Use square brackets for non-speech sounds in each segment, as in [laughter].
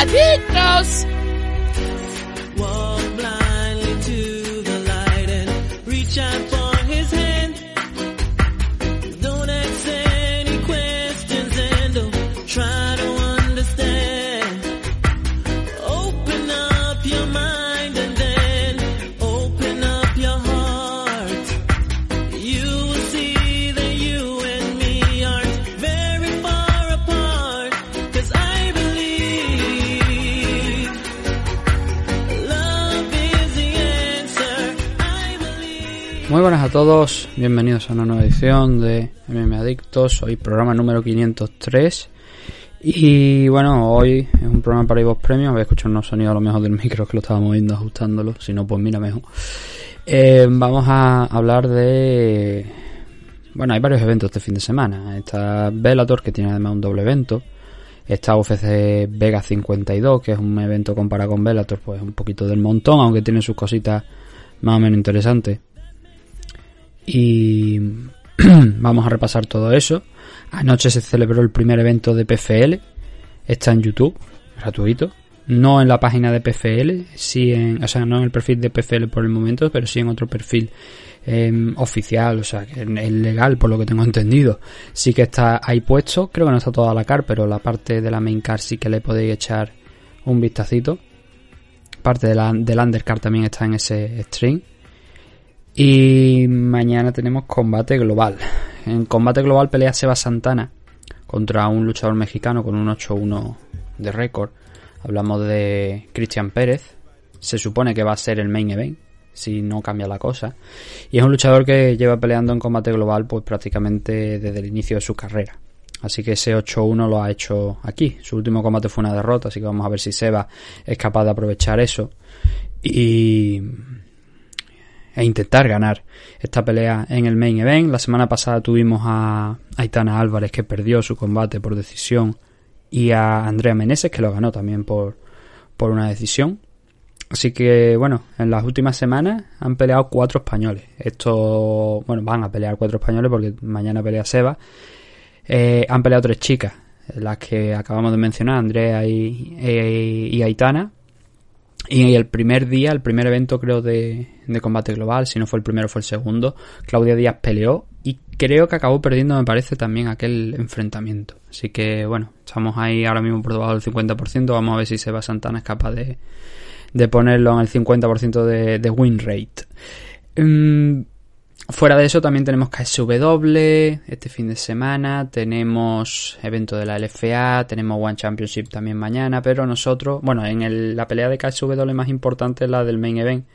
adictos. Buenas a todos, bienvenidos a una nueva edición de MM Adictos, hoy programa número 503 y bueno, hoy es un programa para Ivos Premios, voy a escuchar unos sonidos a lo mejor del micro que lo estaba moviendo, ajustándolo, si no pues mira mejor. Eh, vamos a hablar de... Bueno, hay varios eventos este fin de semana, está Bellator que tiene además un doble evento, está UFC Vega 52 que es un evento comparado con Bellator pues un poquito del montón, aunque tiene sus cositas más o menos interesantes y [clears throat] vamos a repasar todo eso. Anoche se celebró el primer evento de PFL, está en YouTube, gratuito. No en la página de PFL, sí en, o sea, no en el perfil de PFL por el momento, pero sí en otro perfil em, oficial, o sea, es legal por lo que tengo [laughs] entendido. Sí que está ahí puesto, creo que no está toda la car, pero la parte de la main car sí que le podéis echar un vistacito. Parte de la, del undercar también está en ese stream. Y mañana tenemos combate global. En combate global pelea Seba Santana contra un luchador mexicano con un 8-1 de récord. Hablamos de Cristian Pérez. Se supone que va a ser el main event, si no cambia la cosa. Y es un luchador que lleva peleando en combate global pues prácticamente desde el inicio de su carrera. Así que ese 8-1 lo ha hecho aquí. Su último combate fue una derrota, así que vamos a ver si Seba es capaz de aprovechar eso. Y e intentar ganar esta pelea en el main event. La semana pasada tuvimos a Aitana Álvarez que perdió su combate por decisión y a Andrea Meneses que lo ganó también por, por una decisión. Así que bueno, en las últimas semanas han peleado cuatro españoles. Esto, bueno, van a pelear cuatro españoles porque mañana pelea Seba. Eh, han peleado tres chicas, las que acabamos de mencionar, Andrea y, y Aitana. Y el primer día, el primer evento creo de, combate global, si no fue el primero fue el segundo, Claudia Díaz peleó y creo que acabó perdiendo, me parece, también aquel enfrentamiento. Así que bueno, estamos ahí ahora mismo por debajo del 50%, vamos a ver si Seba Santana es capaz de, de ponerlo en el 50% de, de win rate. Mm, Fuera de eso también tenemos KSW este fin de semana, tenemos evento de la LFA, tenemos One Championship también mañana, pero nosotros, bueno, en la pelea de KSW más importante es la del main event,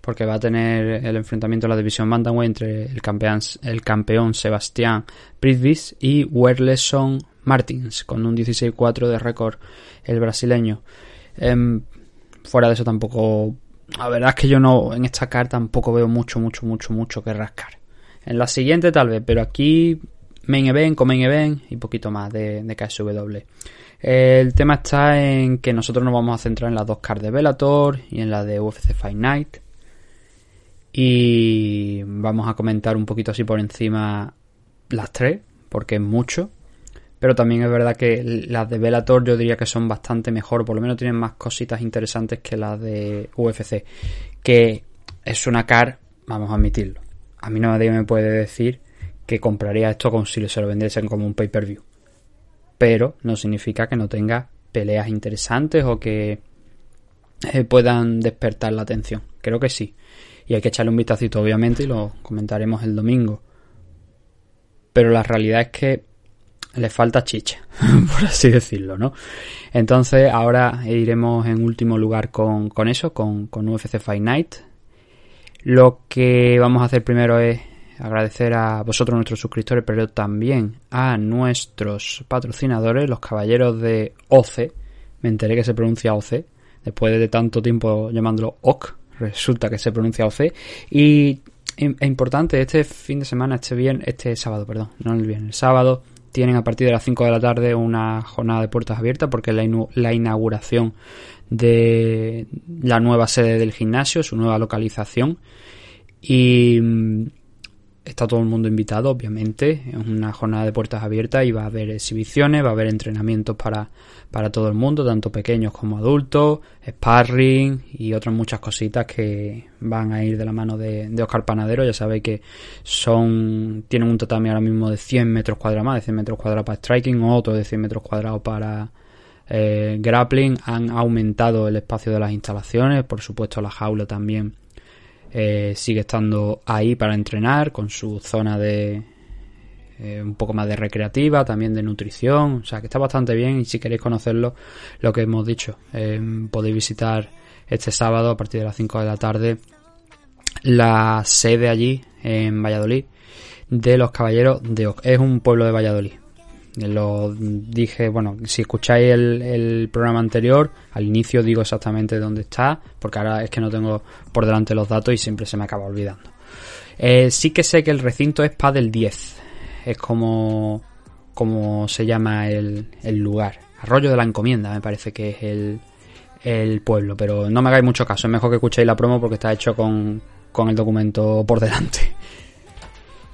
porque va a tener el enfrentamiento de la división Bantamweight entre el campeón, el campeón Sebastián Pritvis y Werleson Martins, con un 16-4 de récord el brasileño. Em, fuera de eso tampoco la verdad es que yo no, en esta carta tampoco veo mucho, mucho, mucho, mucho que rascar. En la siguiente tal vez, pero aquí main event, con main event y poquito más de, KSW. El tema está en que nosotros nos vamos a centrar en las dos cards de Bellator y en la de UFC Fight Night. Y vamos a comentar un poquito así por encima las tres, porque es mucho. Pero también es verdad que las de Bellator yo diría que son bastante mejor, por lo menos tienen más cositas interesantes que las de UFC. Que es una car, vamos a admitirlo. A mí nadie me puede decir que compraría esto como si se lo vendiesen como un pay-per-view. Pero no significa que no tenga peleas interesantes o que eh, puedan despertar la atención. Creo que sí. Y hay que echarle un vistacito, obviamente, y lo comentaremos el domingo. Pero la realidad es que le falta chicha, [laughs] por así decirlo, ¿no? Entonces ahora iremos en último lugar con, eso, con, con UFC Fight Night. Lo que vamos a hacer primero es agradecer a vosotros, nuestros suscriptores, pero también a nuestros patrocinadores, los caballeros de OCE. Me enteré que se pronuncia OCE, después de tanto tiempo llamándolo OC, resulta que se pronuncia OCE. Y es importante, este fin de semana, este viernes, este sábado, perdón, no el viernes, el sábado, tienen a partir de las 5 de la tarde una jornada de puertas abiertas porque es la, inauguración de la nueva sede del gimnasio, su nueva localización. Y mm, está todo el mundo invitado, obviamente. Es una jornada de puertas abiertas y va a haber exhibiciones, va a haber entrenamientos para, para todo el mundo, tanto pequeños como adultos, sparring y otras muchas cositas que van a ir de la mano de, Oscar Panadero. Ya sabéis que son tienen un tatami ahora mismo de 100 metros cuadrados más, de 100 metros cuadrados para striking, otro de 100 metros cuadrados para eh, grappling. Han aumentado el espacio de las instalaciones, por supuesto la jaula también eh, sigue estando ahí para entrenar con su zona de eh, un poco más de recreativa, también de nutrición, o sea que está bastante bien y si queréis conocerlo, lo que hemos dicho, eh, podéis visitar este sábado a partir de las 5 de la tarde la sede allí en Valladolid de los Caballeros de Oc. Es un pueblo de Valladolid, lo dije, bueno, si escucháis el, programa anterior, al inicio digo exactamente dónde está, porque ahora es que no tengo por delante los datos y siempre se me acaba olvidando. Eh, sí que sé que el recinto es del 10, es como, como se llama el, el lugar. Arroyo de la Encomienda me parece que es el, el pueblo, pero no me hagáis mucho caso, es mejor que escuchéis la promo porque está hecho con, con el documento por delante. [laughs]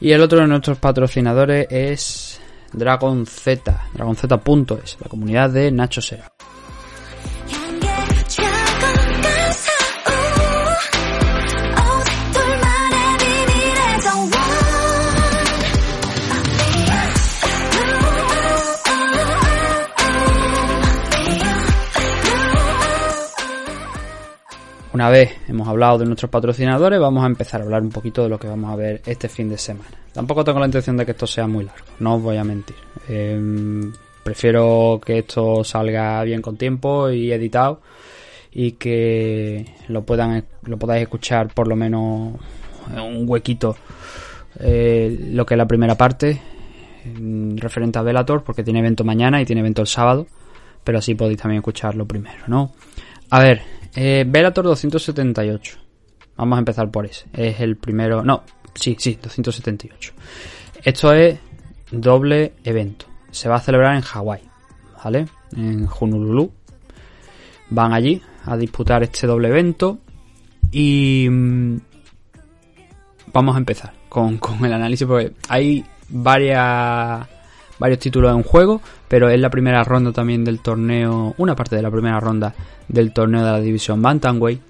Y el otro de nuestros patrocinadores es Dragon Z, dragonz.es, la comunidad de Nacho Sera. Una vez hemos hablado de nuestros patrocinadores, vamos a empezar a hablar un poquito de lo que vamos a ver este fin de semana. Tampoco tengo la intención de que esto sea muy largo, no os voy a mentir. Em, prefiero que esto salga bien con tiempo y editado y que lo puedan lo podáis escuchar por lo menos en un huequito eh, lo que es la primera parte mm, referente a Velator porque tiene evento mañana y tiene evento el sábado pero así podéis también escucharlo primero no a ver eh, Velator 278. Vamos a empezar por ese. Es el primero. No, sí, sí, 278. Esto es doble evento. Se va a celebrar en Hawái, ¿vale? En Honolulu. Van allí a disputar este doble evento. Y. Mm, vamos a empezar con, [laughs] con el análisis porque hay varias varios títulos en juego, pero es la primera ronda también del torneo, una parte de la primera ronda del torneo de la división Bantamweight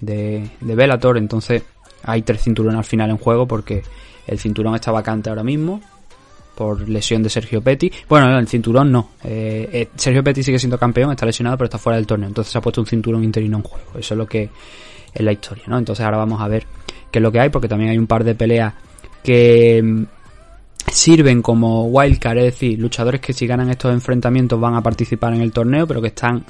de, de Bellator, entonces hay tres cinturones al final en juego porque el cinturón está vacante ahora mismo por lesión de Sergio Petty. Bueno, el cinturón no. Eh, eh, Sergio Petty sigue siendo campeón, está lesionado, pero está fuera del torneo. Entonces se ha puesto un cinturón interino en juego. Eso es lo que es la historia, ¿no? Entonces ahora vamos a ver qué es lo que hay, porque también hay un par de peleas que sirven como wildcard, es decir, luchadores que si ganan estos enfrentamientos van a participar en el torneo, pero que están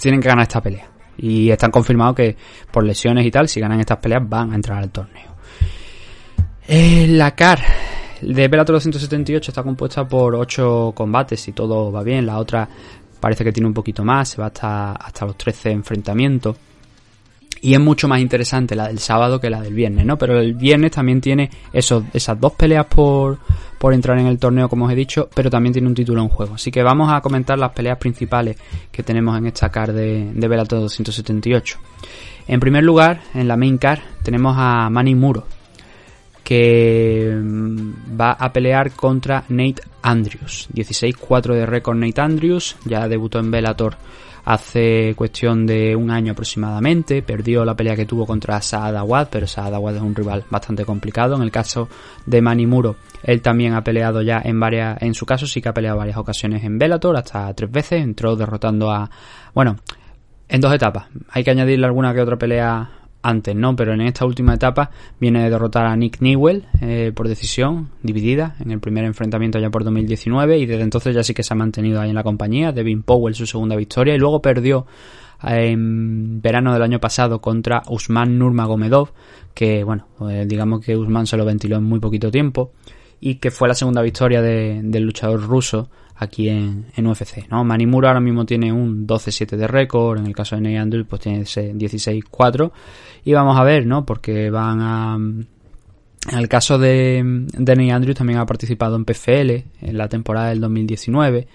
tienen que ganar esta pelea. Y están confirmados que por lesiones y tal, si ganan estas peleas van a entrar al torneo. Eh, la CAR de Bellator 278 está compuesta por 8 combates y todo va bien. La otra parece que tiene un poquito más, se va hasta, hasta los 13 enfrentamientos. Y es mucho más interesante la del sábado que la del viernes, ¿no? Pero el viernes también tiene esas dos peleas por, por entrar en el torneo, como os he dicho, pero también tiene un título en juego. Así que vamos a comentar las peleas principales que tenemos en esta card de, de Bellator 278. En primer lugar, en la main card, tenemos a Manny Muro, que mm, va a pelear contra Nate Andrews. 16-4 de récord Nate Andrews, ya debutó en Bellator hace cuestión de un año aproximadamente. Perdió la pelea que tuvo contra Saad Awad, pero Saad Awad es un rival bastante complicado. En el caso de Manimuro, él también ha peleado ya en varias, en su caso sí que ha peleado varias ocasiones en Bellator, hasta tres veces. Entró derrotando a, bueno, en dos etapas. Hay que añadirle alguna que otra pelea antes, ¿no? Pero en esta última etapa viene de derrotar a Nick Newell eh, por decisión dividida en el primer enfrentamiento ya por 2019 y desde entonces ya sí que se ha mantenido ahí en la compañía. Devin Powell su segunda victoria y luego perdió en verano del año pasado contra Usman Nurmagomedov, que bueno, eh, digamos que Usman se lo ventiló en muy poquito tiempo y que fue la segunda victoria del luchador ruso aquí en, en UFC. ¿no? Manimura ahora mismo tiene un 12-7 de récord, en el caso de Ney Andrews pues tiene ese 16-4 y vamos a ver, ¿no? Porque van a... En el caso de, de Ney Andrews también ha participado en PFL en la temporada del 2019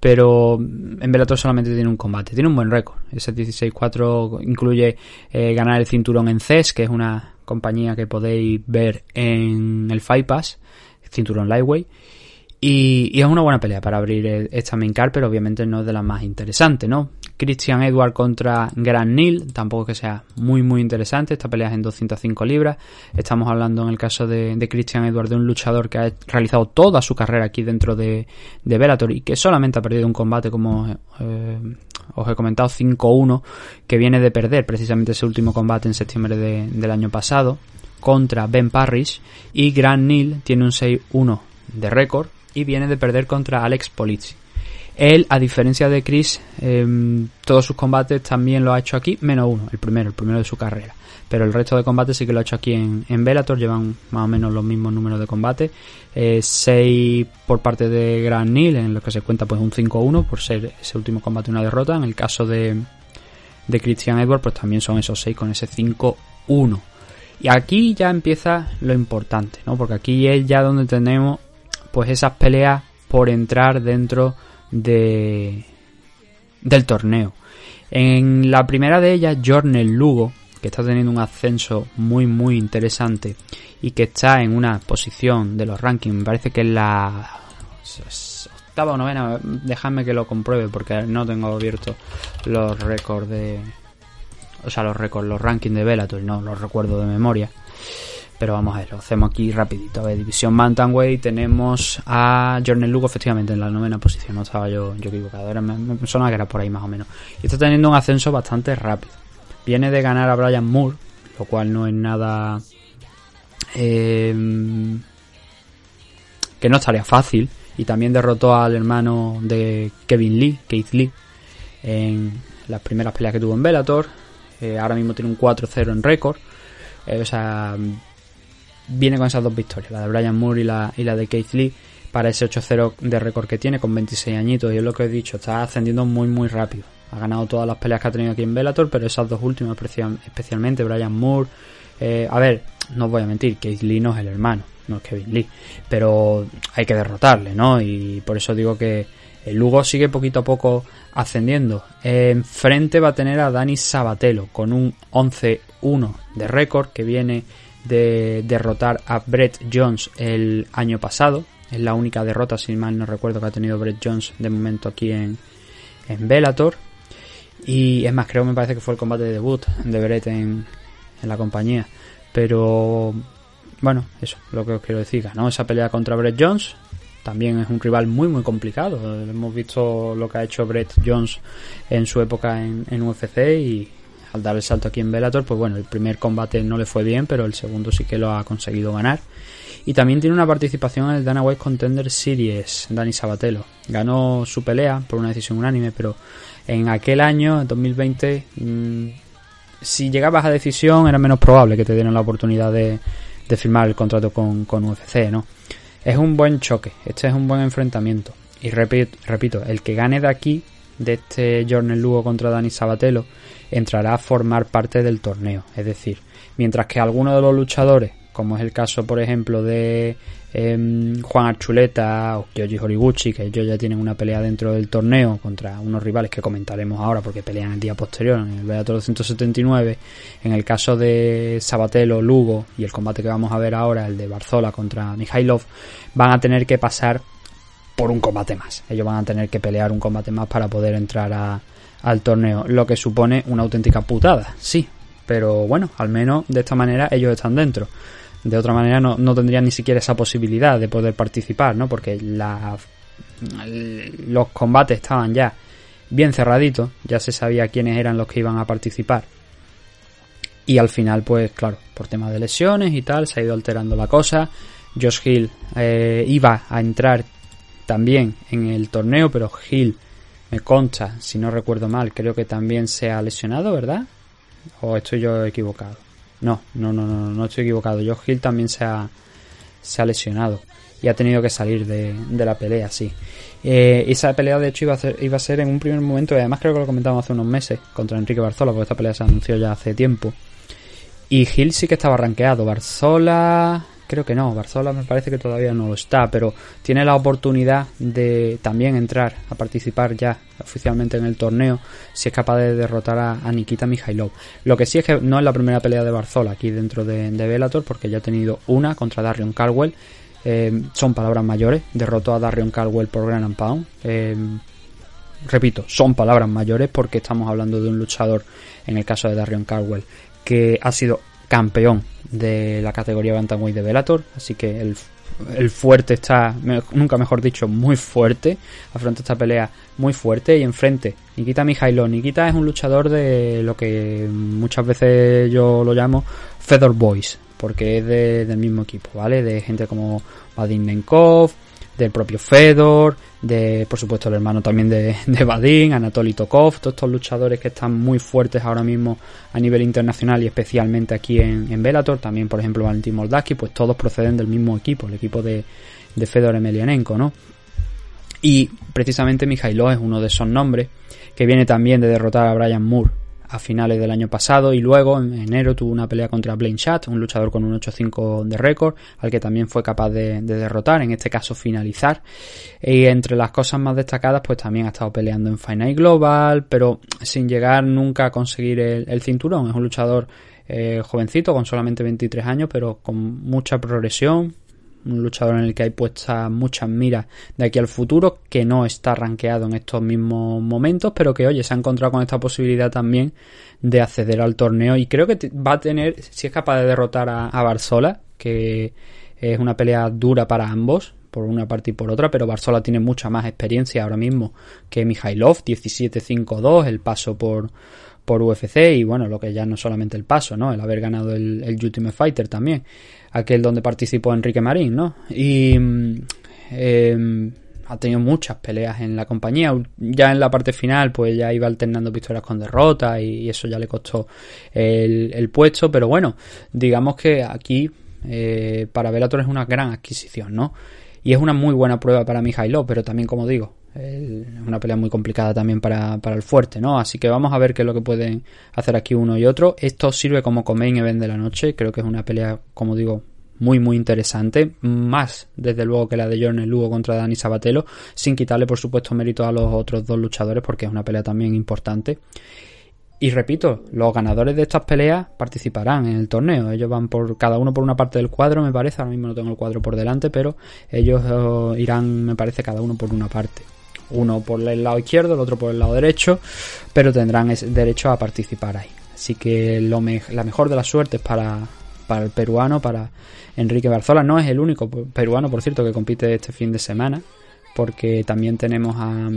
pero en Bellator solamente tiene un combate, tiene un buen récord. Ese 16-4 incluye eh, ganar el cinturón en CES, que es una compañía que podéis ver en el Fight Pass, Cinturón Lightweight. Y, es una buena pelea para abrir esta main card, pero obviamente no es de las más interesantes, ¿no? Christian Edward contra Gran Neil, tampoco que sea muy muy interesante, esta pelea es en 205 libras, estamos hablando en el caso de, de Christian Edward de un luchador que ha realizado toda su carrera aquí dentro de, de Bellator y que solamente ha perdido un combate como eh, os he comentado 5-1, que viene de perder precisamente ese último combate en septiembre de, del año pasado contra Ben Parrish y Gran Neil tiene un 6-1 de récord y viene de perder contra Alex Polizzi. Él, a diferencia de Chris, eh, todos sus combates también lo ha hecho aquí, menos uno, el primero, el primero de su carrera. Pero el resto de combates sí que lo ha hecho aquí en, en Bellator, llevan más o menos los mismos números de combate. 6 eh, por parte de Gran Neil, en lo que se cuenta pues un 5-1 por ser ese último combate una derrota. En el caso de, de Christian Edward, pues también son esos 6 con ese 5-1. Y aquí ya empieza lo importante, ¿no? Porque aquí es ya donde tenemos pues esas peleas por entrar dentro de del torneo. En la primera de ellas, Jornel Lugo, que está teniendo un ascenso muy muy interesante y que está en una posición de los rankings, me parece que es la octava o novena, dejadme que lo compruebe porque no tengo abierto los récords de o sea, los récords, los rankings de Bellator, no los recuerdo de memoria. Pero vamos a ver, lo hacemos aquí rapidito. A ver, División Mountain tenemos a Jornel Lugo efectivamente en la novena posición. No estaba yo, yo equivocado. Era, me, me que era por ahí más o menos. Y está teniendo un ascenso bastante rápido. Viene de ganar a Brian Moore, lo cual no es nada... Eh, que no estaría fácil. Y también derrotó al hermano de Kevin Lee, Keith Lee, en las primeras peleas que tuvo en Bellator. Eh, ahora mismo tiene un 4-0 en récord. Eh, o sea, viene con esas dos victorias, la de Brian Moore y la, y la de Keith Lee, para ese 8-0 de récord que tiene con 26 añitos. Y es lo que he dicho, está ascendiendo muy, muy rápido. Ha ganado todas las peleas que ha tenido aquí en Bellator, pero esas dos últimas, especialmente Brian Moore. Eh, a ver, no os voy a mentir, Keith Lee no es el hermano, no es Kevin Lee, pero hay que derrotarle, ¿no? Y por eso digo que el Lugo sigue poquito a poco ascendiendo. Enfrente va a tener a Dani Sabatelo con un 11-1 de récord que viene de derrotar a Brett Jones el año pasado. Es la única derrota, si mal no recuerdo, que ha tenido Brett Jones de momento aquí en, en Bellator. Y es más, creo me parece que fue el combate de debut de Brett en, la compañía. Pero bueno, eso, lo que os quiero decir, ¿no? Esa pelea contra Brett Jones. También es un rival muy muy complicado. Hemos visto lo que ha hecho Brett Jones en su época en, UFC y al dar el salto aquí en Bellator, pues bueno, el primer combate no le fue bien, pero el segundo sí que lo ha conseguido ganar. Y también tiene una participación en el Dana White Contender Series, Dani Sabatelo. Ganó su pelea por una decisión unánime, pero en aquel año, en 2020, mmm, si llegabas a decisión era menos probable que te dieran la oportunidad de, de firmar el contrato con, con, UFC, ¿no? Es un buen choque, este es un buen enfrentamiento. Y repito, repito el que gane de aquí, de este Jornal Lugo contra Dani Sabatelo, entrará a formar parte del torneo. Es decir, mientras que algunos de los luchadores, como es el caso, por ejemplo, de eh, Juan Archuleta o Kyoji Horiguchi, que ellos ya tienen una pelea dentro del torneo contra unos rivales que comentaremos ahora porque pelean el día posterior en el Bellator 279. En el caso de Sabatelo, Lugo y el combate que vamos a ver ahora, el de Barzola contra Mikhailov, van a tener que pasar por un combate más. Ellos van a tener que pelear un combate más para poder entrar al torneo, lo que supone una auténtica putada, sí, pero bueno, al menos de esta manera ellos están dentro. De otra manera no, no tendrían ni siquiera esa posibilidad de poder participar, ¿no? Porque la, los combates estaban ya bien cerraditos, ya se sabía quiénes eran los que iban a participar. Y al final, pues claro, por tema de lesiones y tal, se ha ido alterando la cosa. Josh Hill eh, iba a entrar también en el torneo, pero Hill me consta, si no recuerdo mal, creo que también se ha lesionado, ¿verdad? ¿O estoy yo equivocado? No, no, no, no, no estoy equivocado. Josh Hill también se ha, se ha lesionado y ha tenido que salir de, de la pelea, sí. Eh, esa pelea, de hecho, iba a, ser, en un primer momento, y además creo que lo comentamos hace unos meses, contra Enrique Barzola, porque esta pelea se anunció ya hace tiempo. Y Hill sí que estaba rankeado. Barzola, creo que no, Barzola me parece que todavía no lo está, pero tiene la oportunidad de también entrar a participar ya oficialmente en el torneo si es capaz de derrotar a, Nikita Mikhailov. Lo que sí es que no es la primera pelea de Barzola aquí dentro de, de Bellator, porque ya ha tenido una contra Darion Caldwell. Eh, son palabras mayores, derrotó a Darion Caldwell por Grand Pound. Eh, repito, son palabras mayores porque estamos hablando de un luchador, en el caso de Darion Caldwell, que ha sido campeón de la categoría Bantamweight de Bellator, así que el, el fuerte está, nunca mejor dicho, muy fuerte, afronta esta pelea muy fuerte y enfrente Nikita Mijailov. Nikita es un luchador de lo que muchas veces yo lo llamo Fedor Boys, porque es del mismo equipo, ¿vale? De gente como Vadim Nenkov, del propio Fedor, de por supuesto el hermano también de, de Vadim, Anatoly Tokov, todos estos luchadores que están muy fuertes ahora mismo a nivel internacional y especialmente aquí en, en Bellator, también por ejemplo Valentín Moldavsky, pues todos proceden del mismo equipo, el equipo de, de Fedor Emelianenko, ¿no? Y precisamente Mijailov es uno de esos nombres que viene también de derrotar a Brian Moore a finales del año pasado y luego en enero tuvo una pelea contra Blaine Chat, un luchador con un 8-5 de récord, al que también fue capaz de, derrotar, en este caso finalizar. Y entre las cosas más destacadas, pues también ha estado peleando en Final Global, pero sin llegar nunca a conseguir el, cinturón. Es un luchador eh, jovencito, con solamente 23 años, pero con mucha progresión, un luchador en el que hay puestas muchas miras de aquí al futuro, que no está rankeado en estos mismos momentos, pero que oye, se ha encontrado con esta posibilidad también de acceder al torneo y creo que va a tener, si es capaz de derrotar a, a Barzola, que es una pelea dura para ambos, por una parte y por otra, pero Barzola tiene mucha más experiencia ahora mismo que Mijailov, 17-5-2, el paso por, por UFC y bueno, lo que ya no solamente el paso, ¿no? El haber ganado el, el Ultimate Fighter también aquel donde participó Enrique Marín, ¿no? Y eh, ha tenido muchas peleas en la compañía. Ya en la parte final, pues ya iba alternando victorias con derrotas y, eso ya le costó el, puesto. Pero bueno, digamos que aquí eh, para Bellator es una gran adquisición, ¿no? Y es una muy buena prueba para Mijailo, pero también, como digo, una pelea muy complicada también para, para, el fuerte, ¿no? Así que vamos a ver qué es lo que pueden hacer aquí uno y otro. Esto sirve como main event de la noche. Creo que es una pelea, como digo, muy muy interesante, más desde luego que la de Jordan Lugo contra Dani Sabatelo, sin quitarle por supuesto mérito a los otros dos luchadores porque es una pelea también importante. Y repito, los ganadores de estas peleas participarán en el torneo. Ellos van por cada uno por una parte del cuadro, me parece. Ahora mismo no tengo el cuadro por delante, pero ellos eh, irán, me parece, cada uno por una parte uno por el lado izquierdo, el otro por el lado derecho, pero tendrán derecho a participar ahí. Así que lo la mejor de las suertes para, para el peruano, para Enrique Barzola. No es el único peruano, por cierto, que compite este fin de semana, porque también tenemos a,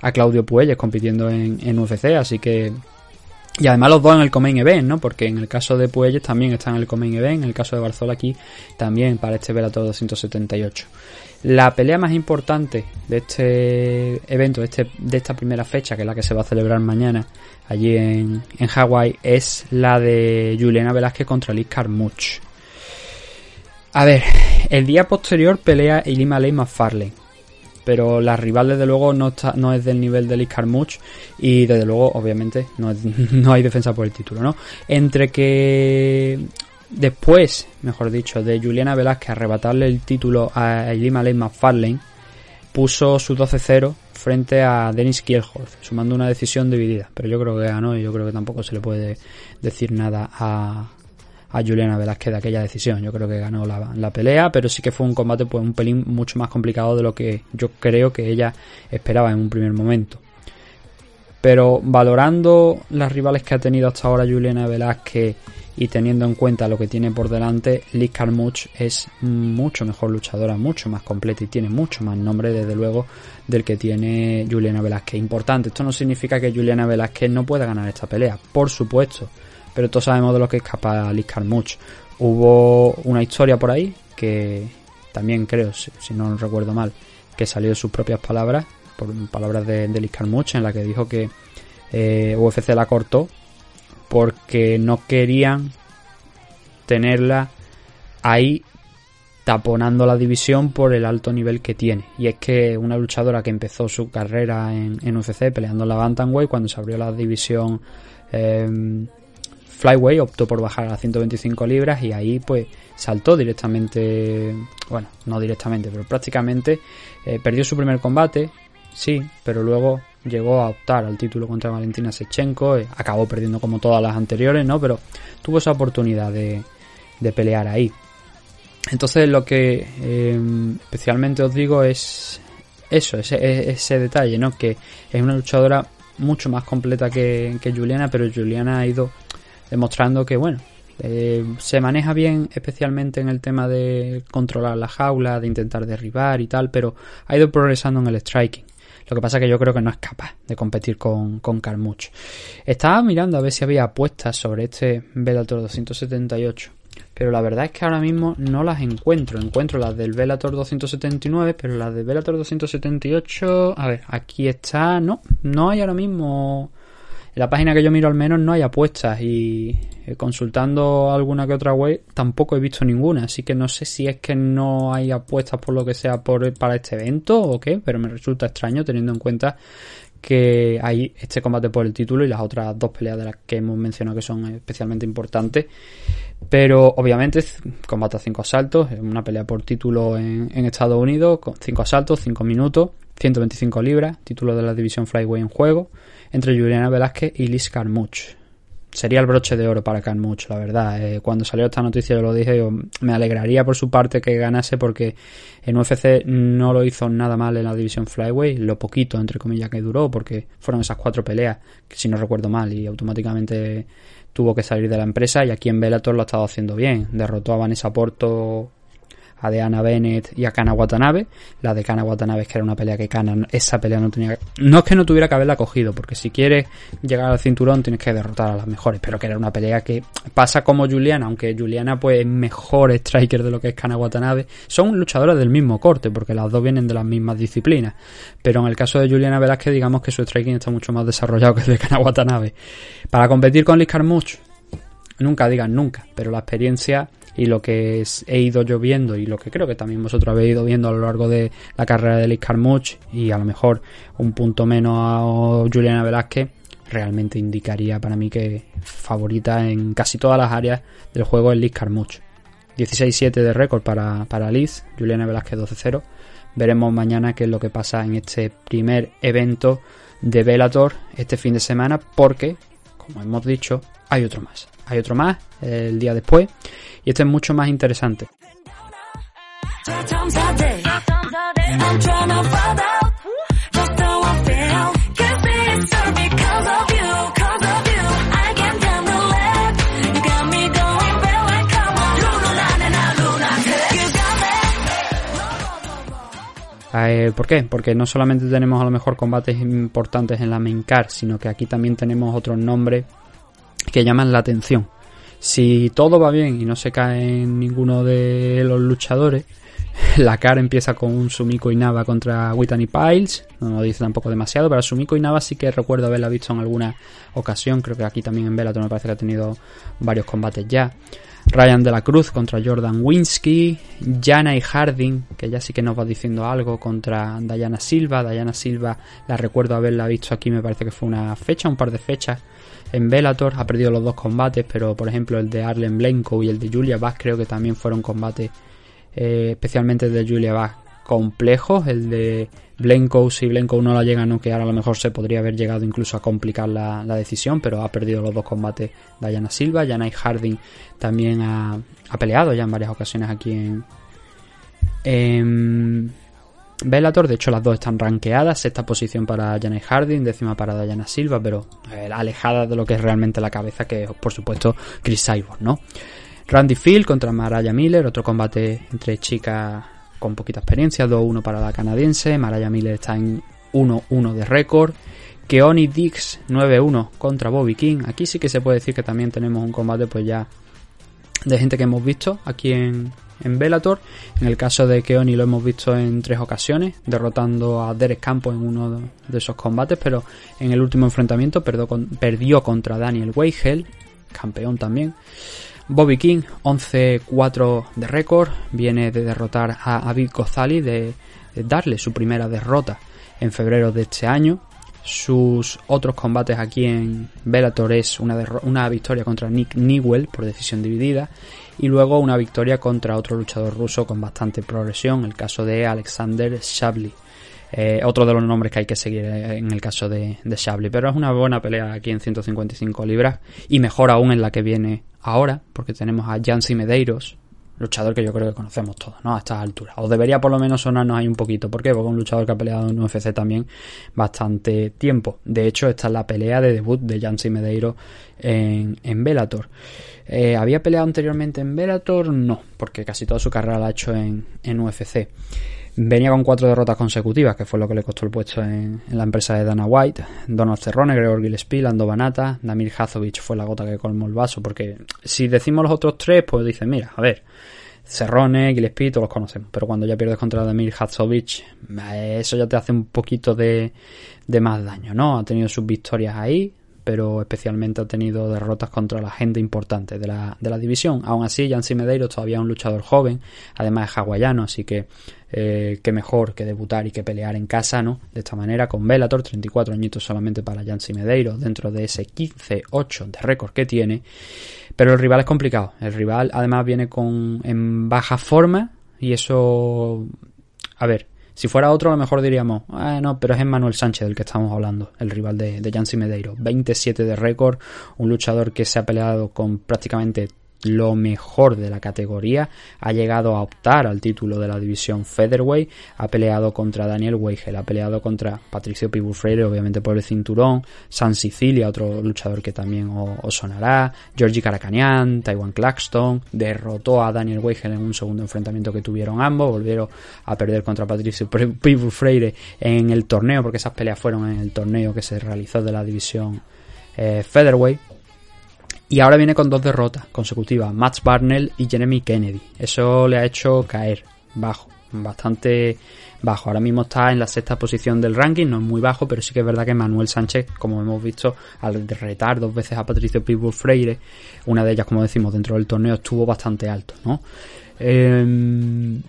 a Claudio Puelles compitiendo en, en UFC, así que y además los dos en el Comain Event, ¿no? Porque en el caso de Puelles también está en el Comain Event, en el caso de Barzola aquí también para este Velator 278. La pelea más importante de este evento, de, este, de esta primera fecha, que es la que se va a celebrar mañana allí en, en Hawái, es la de Juliana Velázquez contra Liz Carmuch. A ver, el día posterior pelea Ilima Ley Farley, pero la rival desde luego no, está, no es del nivel de Liz Carmuch y desde luego obviamente no, [laughs] no hay defensa por el título, ¿no? Entre que Después, mejor dicho, de Juliana Velázquez arrebatarle el título a Lima Lane McFarlane, puso su 12-0 frente a Dennis Kielholz, sumando una decisión dividida. Pero yo creo que ganó y yo creo que tampoco se le puede decir nada a, a Juliana Velázquez de aquella decisión. Yo creo que ganó la, la, pelea, pero sí que fue un combate pues un pelín mucho más complicado de lo que yo creo que ella esperaba en un primer momento. Pero valorando las rivales que ha tenido hasta ahora Juliana Velázquez y teniendo en cuenta lo que tiene por delante, Liz Carmuch es mucho mejor luchadora, mucho más completa y tiene mucho más nombre desde luego del que tiene Juliana Velázquez. Importante, esto no significa que Juliana Velázquez no pueda ganar esta pelea, por supuesto, pero todos sabemos de lo que es capaz Liz Carmuch. Hubo una historia por ahí que también creo, si, no recuerdo mal, que salió de sus propias palabras, por palabras de, Liz Carmuch, en la que dijo que eh, UFC la cortó porque no querían tenerla ahí taponando la división por el alto nivel que tiene. Y es que una luchadora que empezó su carrera en, UFC peleando en la Bantamweight, cuando se abrió la división em, Flyway optó por bajar a las 125 libras y ahí pues saltó directamente, bueno, no directamente, pero prácticamente eh, perdió su primer combate, sí, pero luego llegó a optar al título contra Valentina Sechenko, eh, acabó perdiendo como todas las anteriores, ¿no? Pero tuvo esa oportunidad de, de pelear ahí. Entonces lo que em, especialmente os digo es eso, ese, ese, detalle, ¿no? Que es una luchadora mucho más completa que, que Juliana, pero Juliana ha ido demostrando que, bueno, eh, se maneja bien, especialmente en el tema de controlar la jaula, de intentar derribar y tal, pero ha ido progresando en el striking. Lo que pasa es que yo creo que no es capaz de competir con, con. Estaba mirando a ver si había apuestas sobre este Bellator 278 pero la verdad es que ahora mismo no las encuentro. Encuentro las del Velator 279, pero las del Velator 278, a ver, aquí está, no, no hay ahora mismo. En la página que yo miro al menos no hay apuestas y eh, consultando alguna que otra web tampoco he visto ninguna, así que no sé si es que no hay apuestas por lo que sea para este evento o qué, pero me resulta extraño teniendo en cuenta que hay este combate por el título y las otras dos peleas de las que hemos mencionado que son especialmente importantes. Pero obviamente combate a 5 asaltos, una pelea por título en, Estados Unidos, con 5 asaltos, 5 minutos, 125 libras, título de la división Flyway en juego, entre Juliana Velázquez y Liz Carmuch sería el broche de oro para Carmuch, la verdad. Eh, cuando salió esta noticia yo lo dije, me alegraría por su parte que ganase porque en UFC no lo hizo nada mal en la división Flyway, lo poquito, entre comillas, que duró, porque fueron esas cuatro peleas, que si no recuerdo mal, y automáticamente tuvo que salir de la empresa y aquí en Bellator lo ha estado haciendo bien. Derrotó a Vanessa Porto a de Ana Bennett y a Kana Watanabe. La de Kana Watanabe es que era una pelea que Kana, esa pelea no tenía No es que no tuviera que haberla cogido, porque si quieres llegar al cinturón tienes que derrotar a las mejores, pero que era una pelea que pasa como Juliana, aunque Juliana pues es mejor striker de lo que es Kana Watanabe. Son luchadoras del mismo corte, porque las dos vienen de las mismas disciplinas. Pero en el caso de Juliana Velázquez, digamos que su striking está mucho más desarrollado que el de Kana Watanabe. Para competir con Liz Carmouche, nunca digan nunca, pero la experiencia y lo que he ido yo viendo y lo que creo que también vosotros habéis ido viendo a lo largo de la carrera de Liz Carmuch y a lo mejor un punto menos a Juliana Velázquez realmente indicaría para mí que favorita en casi todas las áreas del juego es Liz Carmuch. 16-7 de récord para, para Liz, Juliana Velázquez 12-0 veremos mañana qué es lo que pasa en este primer evento de Velator este fin de semana porque como hemos dicho hay otro más hay otro más el día después y este es mucho más interesante. Eh, ¿Por qué? Porque no solamente tenemos a lo mejor combates importantes en la main sino que aquí también tenemos otros nombres que llaman la atención. Si todo va bien y no se cae en ninguno de los luchadores, [laughs] la cara empieza con un Sumiko Inaba contra Whitney Piles. No lo dice tampoco demasiado, pero Sumiko Inaba sí que recuerdo haberla visto en alguna ocasión. Creo que aquí también en Bellator me parece que ha tenido varios combates ya. Ryan de la Cruz contra Jordan Winsky. Jana y Harding, que ya sí que nos va diciendo algo, contra Diana Silva. Diana Silva la recuerdo haberla visto aquí, me parece que fue una fecha, un par de fechas en Bellator. Ha perdido los dos combates, pero por ejemplo el de Arlen Blenko y el de Julia Bass creo que también fueron combates, eh, especialmente el de Julia Bass, complejos. El de Blenko, si Blenko no la llega a noquear, a lo mejor se podría haber llegado incluso a complicar la, decisión, pero ha perdido los dos combates Diana Silva. Janai Harding también ha, peleado ya en varias ocasiones aquí en, en Bellator. De hecho, las dos están rankeadas. Sexta posición para Janet Harding, décima para Diana Silva, pero eh, alejada de lo que es realmente la cabeza, que es por supuesto Chris Cyborg, ¿no? Randy Field contra Maraya Miller, otro combate entre chicas con poquita experiencia, 2-1 para la canadiense. Maraya Miller está en 1-1 de récord. Keoni Dix 9-1 contra Bobby King. Aquí sí que se puede decir que también tenemos un combate pues ya de gente que hemos visto aquí en, en Bellator. En el caso de Keoni lo hemos visto en tres ocasiones, derrotando a Derek Campo en uno de esos combates, pero en el último enfrentamiento perdió, contra Daniel Weigel, campeón también. Bobby King, 11-4 de récord, viene de derrotar a Avid González, de, darle su primera derrota en febrero de este año. sus otros combates aquí en Bellator es una, una victoria contra Nick Newell por decisión dividida y luego una victoria contra otro luchador ruso con bastante progresión, el caso de Alexander Shabli. Eh, otro de los nombres que hay que seguir eh, en el caso de, de Shabli. Pero es una buena pelea aquí en 155 libras y mejor aún en la que viene ahora, porque tenemos a Jancy Medeiros, luchador que yo creo que conocemos todos, ¿no? A estas alturas. O debería por lo menos sonarnos ahí un poquito. ¿Por qué? Porque es un luchador que ha peleado en UFC también bastante tiempo. De hecho, esta es la pelea de debut de Jancy Medeiros en, en Bellator. Eh, ¿Había peleado anteriormente en Bellator? No, porque casi toda su carrera la ha hecho en, en UFC. Venía con cuatro derrotas consecutivas, que fue lo que le costó el puesto en, la empresa de Dana White. Donald Cerrone, Gregor Gillespie, Ando Banata, Damir Hazovic fue la gota que colmó el vaso, porque si decimos los otros tres, pues dicen, mira, a ver, Cerrone, Gillespie, todos los conocemos, pero cuando ya pierdes contra Damir Hazovic, eh, eso ya te hace un poquito de, de más daño, ¿no? Ha tenido sus victorias ahí, pero especialmente ha tenido derrotas contra la gente importante de la, de la división. Aún así, Jancy Medeiros todavía es un luchador joven, además es hawaiano, así que eh, qué mejor que debutar y que pelear en casa, ¿no? De esta manera, con Bellator, 34 añitos solamente para Jancy Medeiros, dentro de ese 15-8 de récord que tiene. Pero el rival es complicado. El rival además viene con en baja forma y eso... A ver, si fuera otro, a lo mejor diríamos, ah, no, pero es Emmanuel Sánchez del que estamos hablando, el rival de, de Medeiro. 27 de récord, un luchador que se ha peleado con prácticamente lo mejor de la categoría, ha llegado a optar al título de la división Featherweight, ha peleado contra Daniel Weigel, ha peleado contra Patricio Pibul Freire, obviamente por el cinturón, San Sicilia, otro luchador que también os, sonará, Georgie Caracanian, Taiwan Claxton, derrotó a Daniel Weigel en un segundo enfrentamiento que tuvieron ambos, volvieron a perder contra Patricio Pibul Freire en el torneo, porque esas peleas fueron en el torneo que se realizó de la división eh, Featherweight y ahora viene con dos derrotas consecutivas, Max Barnell y Jeremy Kennedy. Eso le ha hecho caer bajo, bastante bajo. Ahora mismo está en la sexta posición del ranking, no es muy bajo, pero sí que es verdad que Manuel Sánchez, como hemos visto, al retar dos veces a Patricio Pitbull Freire, una de ellas, como decimos, dentro del torneo estuvo bastante alto, ¿no? Em,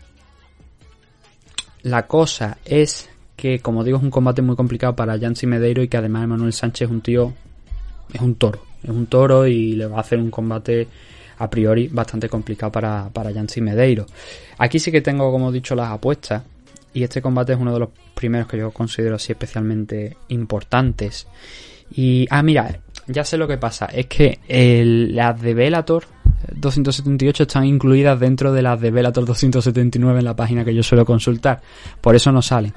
la cosa es que, como digo, es un combate muy complicado para Jancy Medeiro y que además Manuel Sánchez es un tío, es un toro es un toro y le va a hacer un combate a priori bastante complicado para, para Yancy Medeiro. Aquí sí que tengo, como he dicho, las apuestas. Y este combate es uno de los primeros que yo considero así especialmente importantes. Y, ah, mira, ya sé lo que pasa. Es que el, las de Velator 278 están incluidas dentro de las de Velator 279 en la página que yo suelo consultar. Por eso no salen.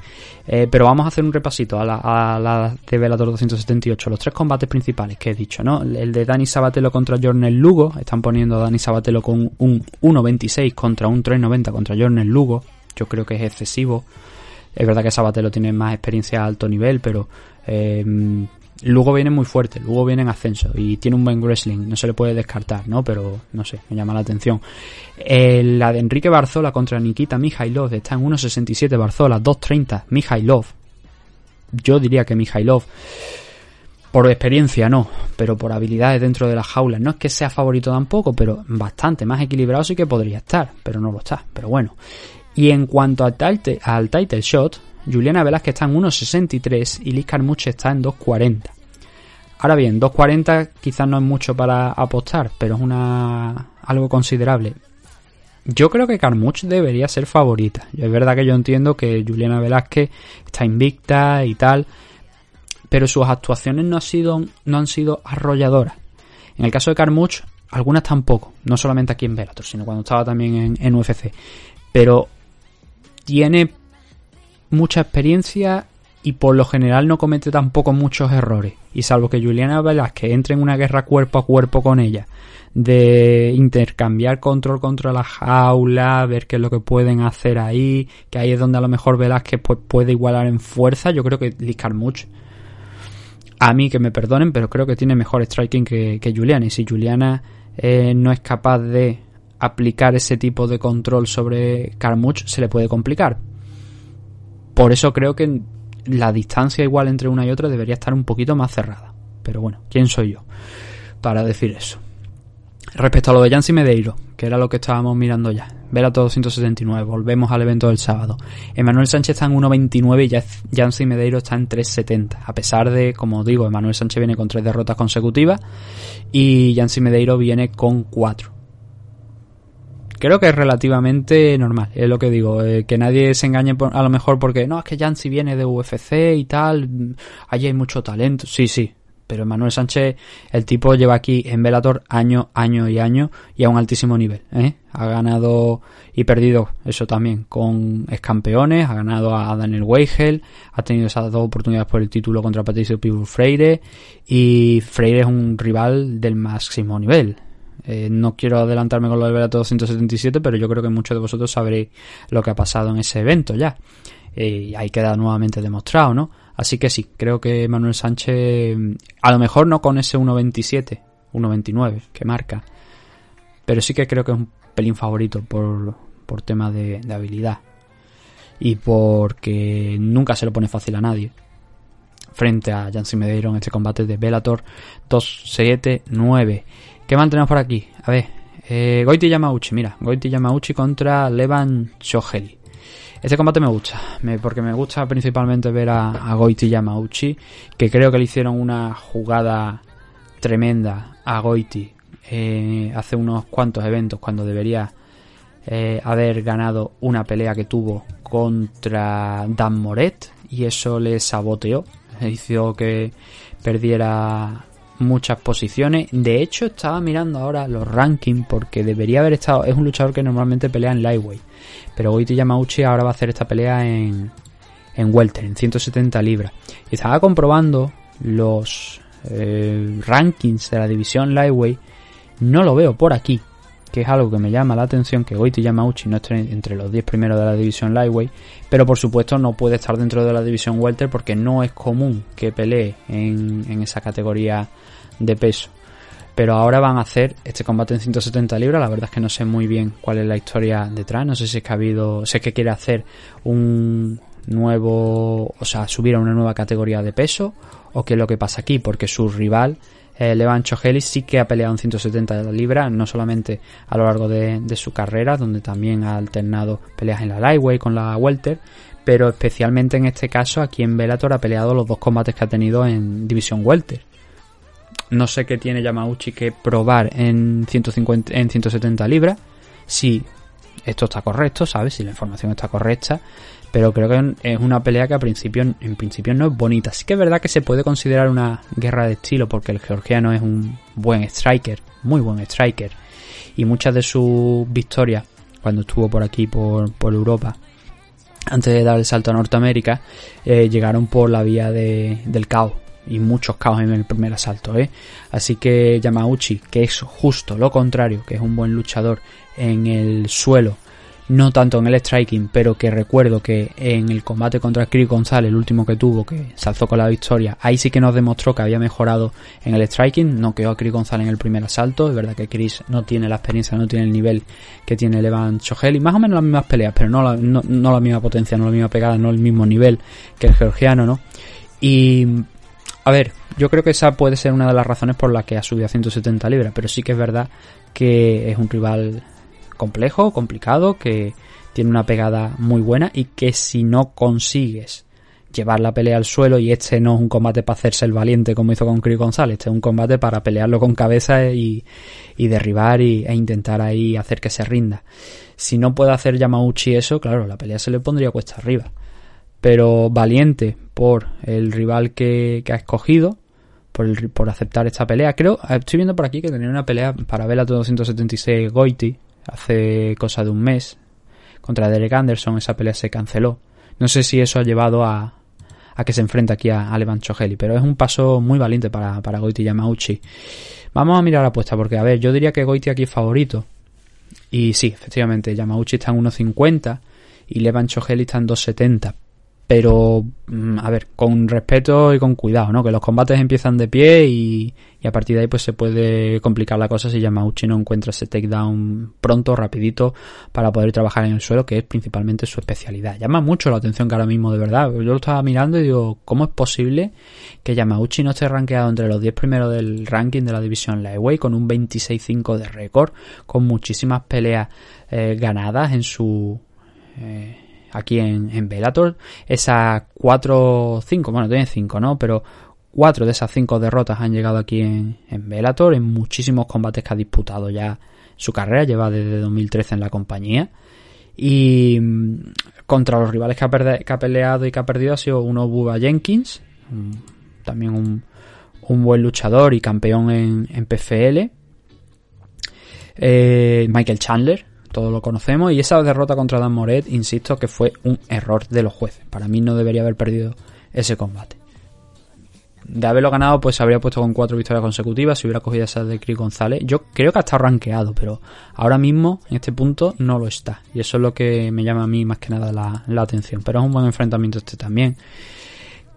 Eh, pero vamos a hacer un repasito a la, a de Velator 278. Los tres combates principales que he dicho, ¿no? El de Dani Sabatelo contra Jornel Lugo. Están poniendo a Dani Sabatelo con un 1.26 contra un 3.90 contra Jornel Lugo. Yo creo que es excesivo. Es verdad que Sabatelo tiene más experiencia a alto nivel, pero eh, Luego viene muy fuerte, luego viene en ascenso y tiene un buen wrestling, no se le puede descartar, ¿no? Pero no sé, me llama la atención. Eh, la de Enrique Barzola contra Nikita Mijailov está en 1.67 Barzola, 2.30 Mijailov. Yo diría que Mijailov, por experiencia no, pero por habilidades dentro de la jaula, no es que sea favorito tampoco, pero bastante más equilibrado sí que podría estar, pero no lo está, pero bueno. Y en cuanto al al title shot, Juliana Velázquez está en 1.63 y Liz Carmuche está en 2.40. Ahora bien, 2.40 quizás no es mucho para apostar, pero es una algo considerable. Yo creo que Carmuch debería ser favorita. Es verdad que yo entiendo que Juliana Velázquez está invicta y tal, pero sus actuaciones no, sido, no han sido arrolladoras. En el caso de Carmuch, algunas tampoco, no solamente aquí en Bellator, sino cuando estaba también en UFC. Pero tiene mucha experiencia y por lo general no comete tampoco muchos errores. Y salvo que Juliana Velázquez entre en una guerra cuerpo a cuerpo con ella, de intercambiar control contra la jaula, ver qué es lo que pueden hacer ahí, que ahí es donde a lo mejor Velázquez pues, puede igualar en fuerza. Yo creo que Liz Carmuch, a mí que me perdonen, pero creo que tiene mejor striking que, Juliana. Y si Juliana eh, no es capaz de aplicar ese tipo de control sobre Carmuch, se le puede complicar. Por eso creo que la distancia igual entre una y otra debería estar un poquito más cerrada. Pero bueno, ¿quién soy yo para decir eso? Respecto a lo de Jancy Medeiro, que era lo que estábamos mirando ya. Velator 279, volvemos al evento del sábado. Emanuel Sánchez está en 1.29 y Jancy Medeiro está en 3.70. A pesar de, como digo, Emanuel Sánchez viene con tres derrotas consecutivas y Jancy Medeiro viene con cuatro. Creo que es relativamente normal, es lo que digo, eh, que nadie se engañe a lo mejor porque no, es que Jancy viene de UFC y tal, allí hay mucho talento, sí, sí, pero Manuel Sánchez, el tipo lleva aquí en Velator año, año y año y a un altísimo nivel. ¿eh? Ha ganado y perdido, eso también, con campeones, ha ganado a Daniel Weigel, ha tenido esas dos oportunidades por el título contra Patricio Pibur Freire y Freire es un rival del máximo nivel. Eh, no quiero adelantarme con lo del Velator 277, pero yo creo que muchos de vosotros sabréis lo que ha pasado en ese evento ya. Eh, y ahí queda nuevamente demostrado, ¿no? Así que sí, creo que Manuel Sánchez, a lo mejor no con ese 1.27, 1.29 que marca, pero sí que creo que es un pelín favorito por, por tema de, habilidad y porque nunca se lo pone fácil a nadie frente a Jansi Medeiros en este combate de Bellator 279. ¿Qué mantenemos por aquí? A ver, eh, Goiti Yamauchi, mira, Goiti Yamauchi contra Levan Shoheli. Este combate me gusta, porque me gusta principalmente ver a, a Goiti Yamauchi, que creo que le hicieron una jugada tremenda a Goiti eh, hace unos cuantos eventos cuando debería eh, haber ganado una pelea que tuvo contra Dan Moret y eso le saboteó, hizo que perdiera muchas posiciones. De hecho, estaba mirando ahora los rankings porque debería haber estado. Es un luchador que normalmente pelea en lightweight. Pero Goiti Yamauchi ahora va a hacer esta pelea en, en welter, en 170 libras. Y estaba comprobando los eh, rankings de la división lightweight. No lo veo por aquí. Que es algo que me llama la atención que Goiti Yamauchi no esté entre los 10 primeros de la división lightweight. Pero por supuesto no puede estar dentro de la división welter porque no es común que pelee en, en esa categoría de peso. Pero ahora van a hacer este combate en 170 libras. La verdad es que no sé muy bien cuál es la historia detrás. No sé si es que ha habido. Sé que quiere hacer un nuevo. O sea, subir a una nueva categoría de peso. O qué es lo que pasa aquí. Porque su rival, eh, Levan sí que ha peleado en 170 libras. No solamente a lo largo de, de su carrera, donde también ha alternado peleas en la Lightweight con la Welter pero especialmente en este caso aquí en Bellator ha peleado los dos combates que ha tenido en División Welter. No sé qué tiene Yamauchi que probar en, 150, en 170 libras. Si esto está correcto, ¿sabes? Si la información está correcta. Pero creo que es una pelea que a principio, en principio no es bonita. Sí que es verdad que se puede considerar una guerra de estilo porque el georgiano es un buen striker, muy buen striker. Y muchas de sus victorias, cuando estuvo por aquí, por, por Europa, antes de dar el salto a Norteamérica, eh, llegaron por la vía de, del caos y muchos caos en el primer asalto, ¿eh? Así que Yamauchi, que es justo lo contrario, que es un buen luchador en el suelo, no tanto en el striking, pero que recuerdo que en el combate contra Chris González, el último que tuvo, que se alzó con la victoria, ahí sí que nos demostró que había mejorado en el striking, no quedó a Chris González en el primer asalto, es verdad que Chris no tiene la experiencia, no tiene el nivel que tiene Levan y más o menos las mismas peleas, pero no la, no, no la misma potencia, no la misma pegada, no el mismo nivel que el georgiano, ¿no? Y a ver, yo creo que esa puede ser una de las razones por las que ha subido a 170 libras, pero sí que es verdad que es un rival complejo, complicado, que tiene una pegada muy buena y que si no consigues llevar la pelea al suelo y este no es un combate para hacerse el valiente como hizo con Chris González, este es un combate para pelearlo con cabeza y, derribar y, e intentar ahí hacer que se rinda. Si no puede hacer Yamauchi eso, claro, la pelea se le pondría cuesta arriba pero valiente por el rival que, ha escogido, por, el, por aceptar esta pelea. Creo, estoy viendo por aquí que tenía una pelea para Vela 276 Goiti hace cosa de un mes contra Derek Anderson, esa pelea se canceló. No sé si eso ha llevado a, a que se enfrente aquí a, Levan Choheli, pero es un paso muy valiente para, para Goiti Yamauchi. Vamos a mirar la apuesta, porque a ver, yo diría que Goiti aquí es favorito. Y sí, efectivamente, Yamauchi está en 1.50 y Levan Choheli está en 2.70 pero mm, a ver, con respeto y con cuidado, ¿no? Que los combates empiezan de pie y, y a partir de ahí pues se puede complicar la cosa si Yamauchi no encuentra ese takedown pronto, rapidito, para poder trabajar en el suelo, que es principalmente su especialidad. Llama mucho la atención que ahora mismo, de verdad. Yo lo estaba mirando y digo, ¿cómo es posible que Yamauchi no esté rankeado entre los 10 primeros del ranking de la división Lightweight con un 26-5 de récord, con muchísimas peleas eh, ganadas en su... Eh, aquí en, en Bellator. Esas 4 5, bueno, tiene 5, ¿no? Pero cuatro de esas cinco derrotas han llegado aquí en, en Bellator, en muchísimos combates que ha disputado ya su carrera, lleva desde 2013 en la compañía. Y mm, contra los rivales que ha, peleado y que ha perdido ha sido uno Bubba Jenkins, también un, un, buen luchador y campeón en, en PFL. Eh, Michael Chandler, todos lo conocemos. Y esa derrota contra Dan Moret, insisto que fue un error de los jueces. Para mí no debería haber perdido ese combate. De haberlo ganado, pues se habría puesto con cuatro victorias consecutivas si hubiera cogido esa de Chris González. Yo creo que ha estado rankeado, pero ahora mismo, en este punto, no lo está. Y eso es lo que me llama a mí más que nada la, la atención. Pero es un buen enfrentamiento este también.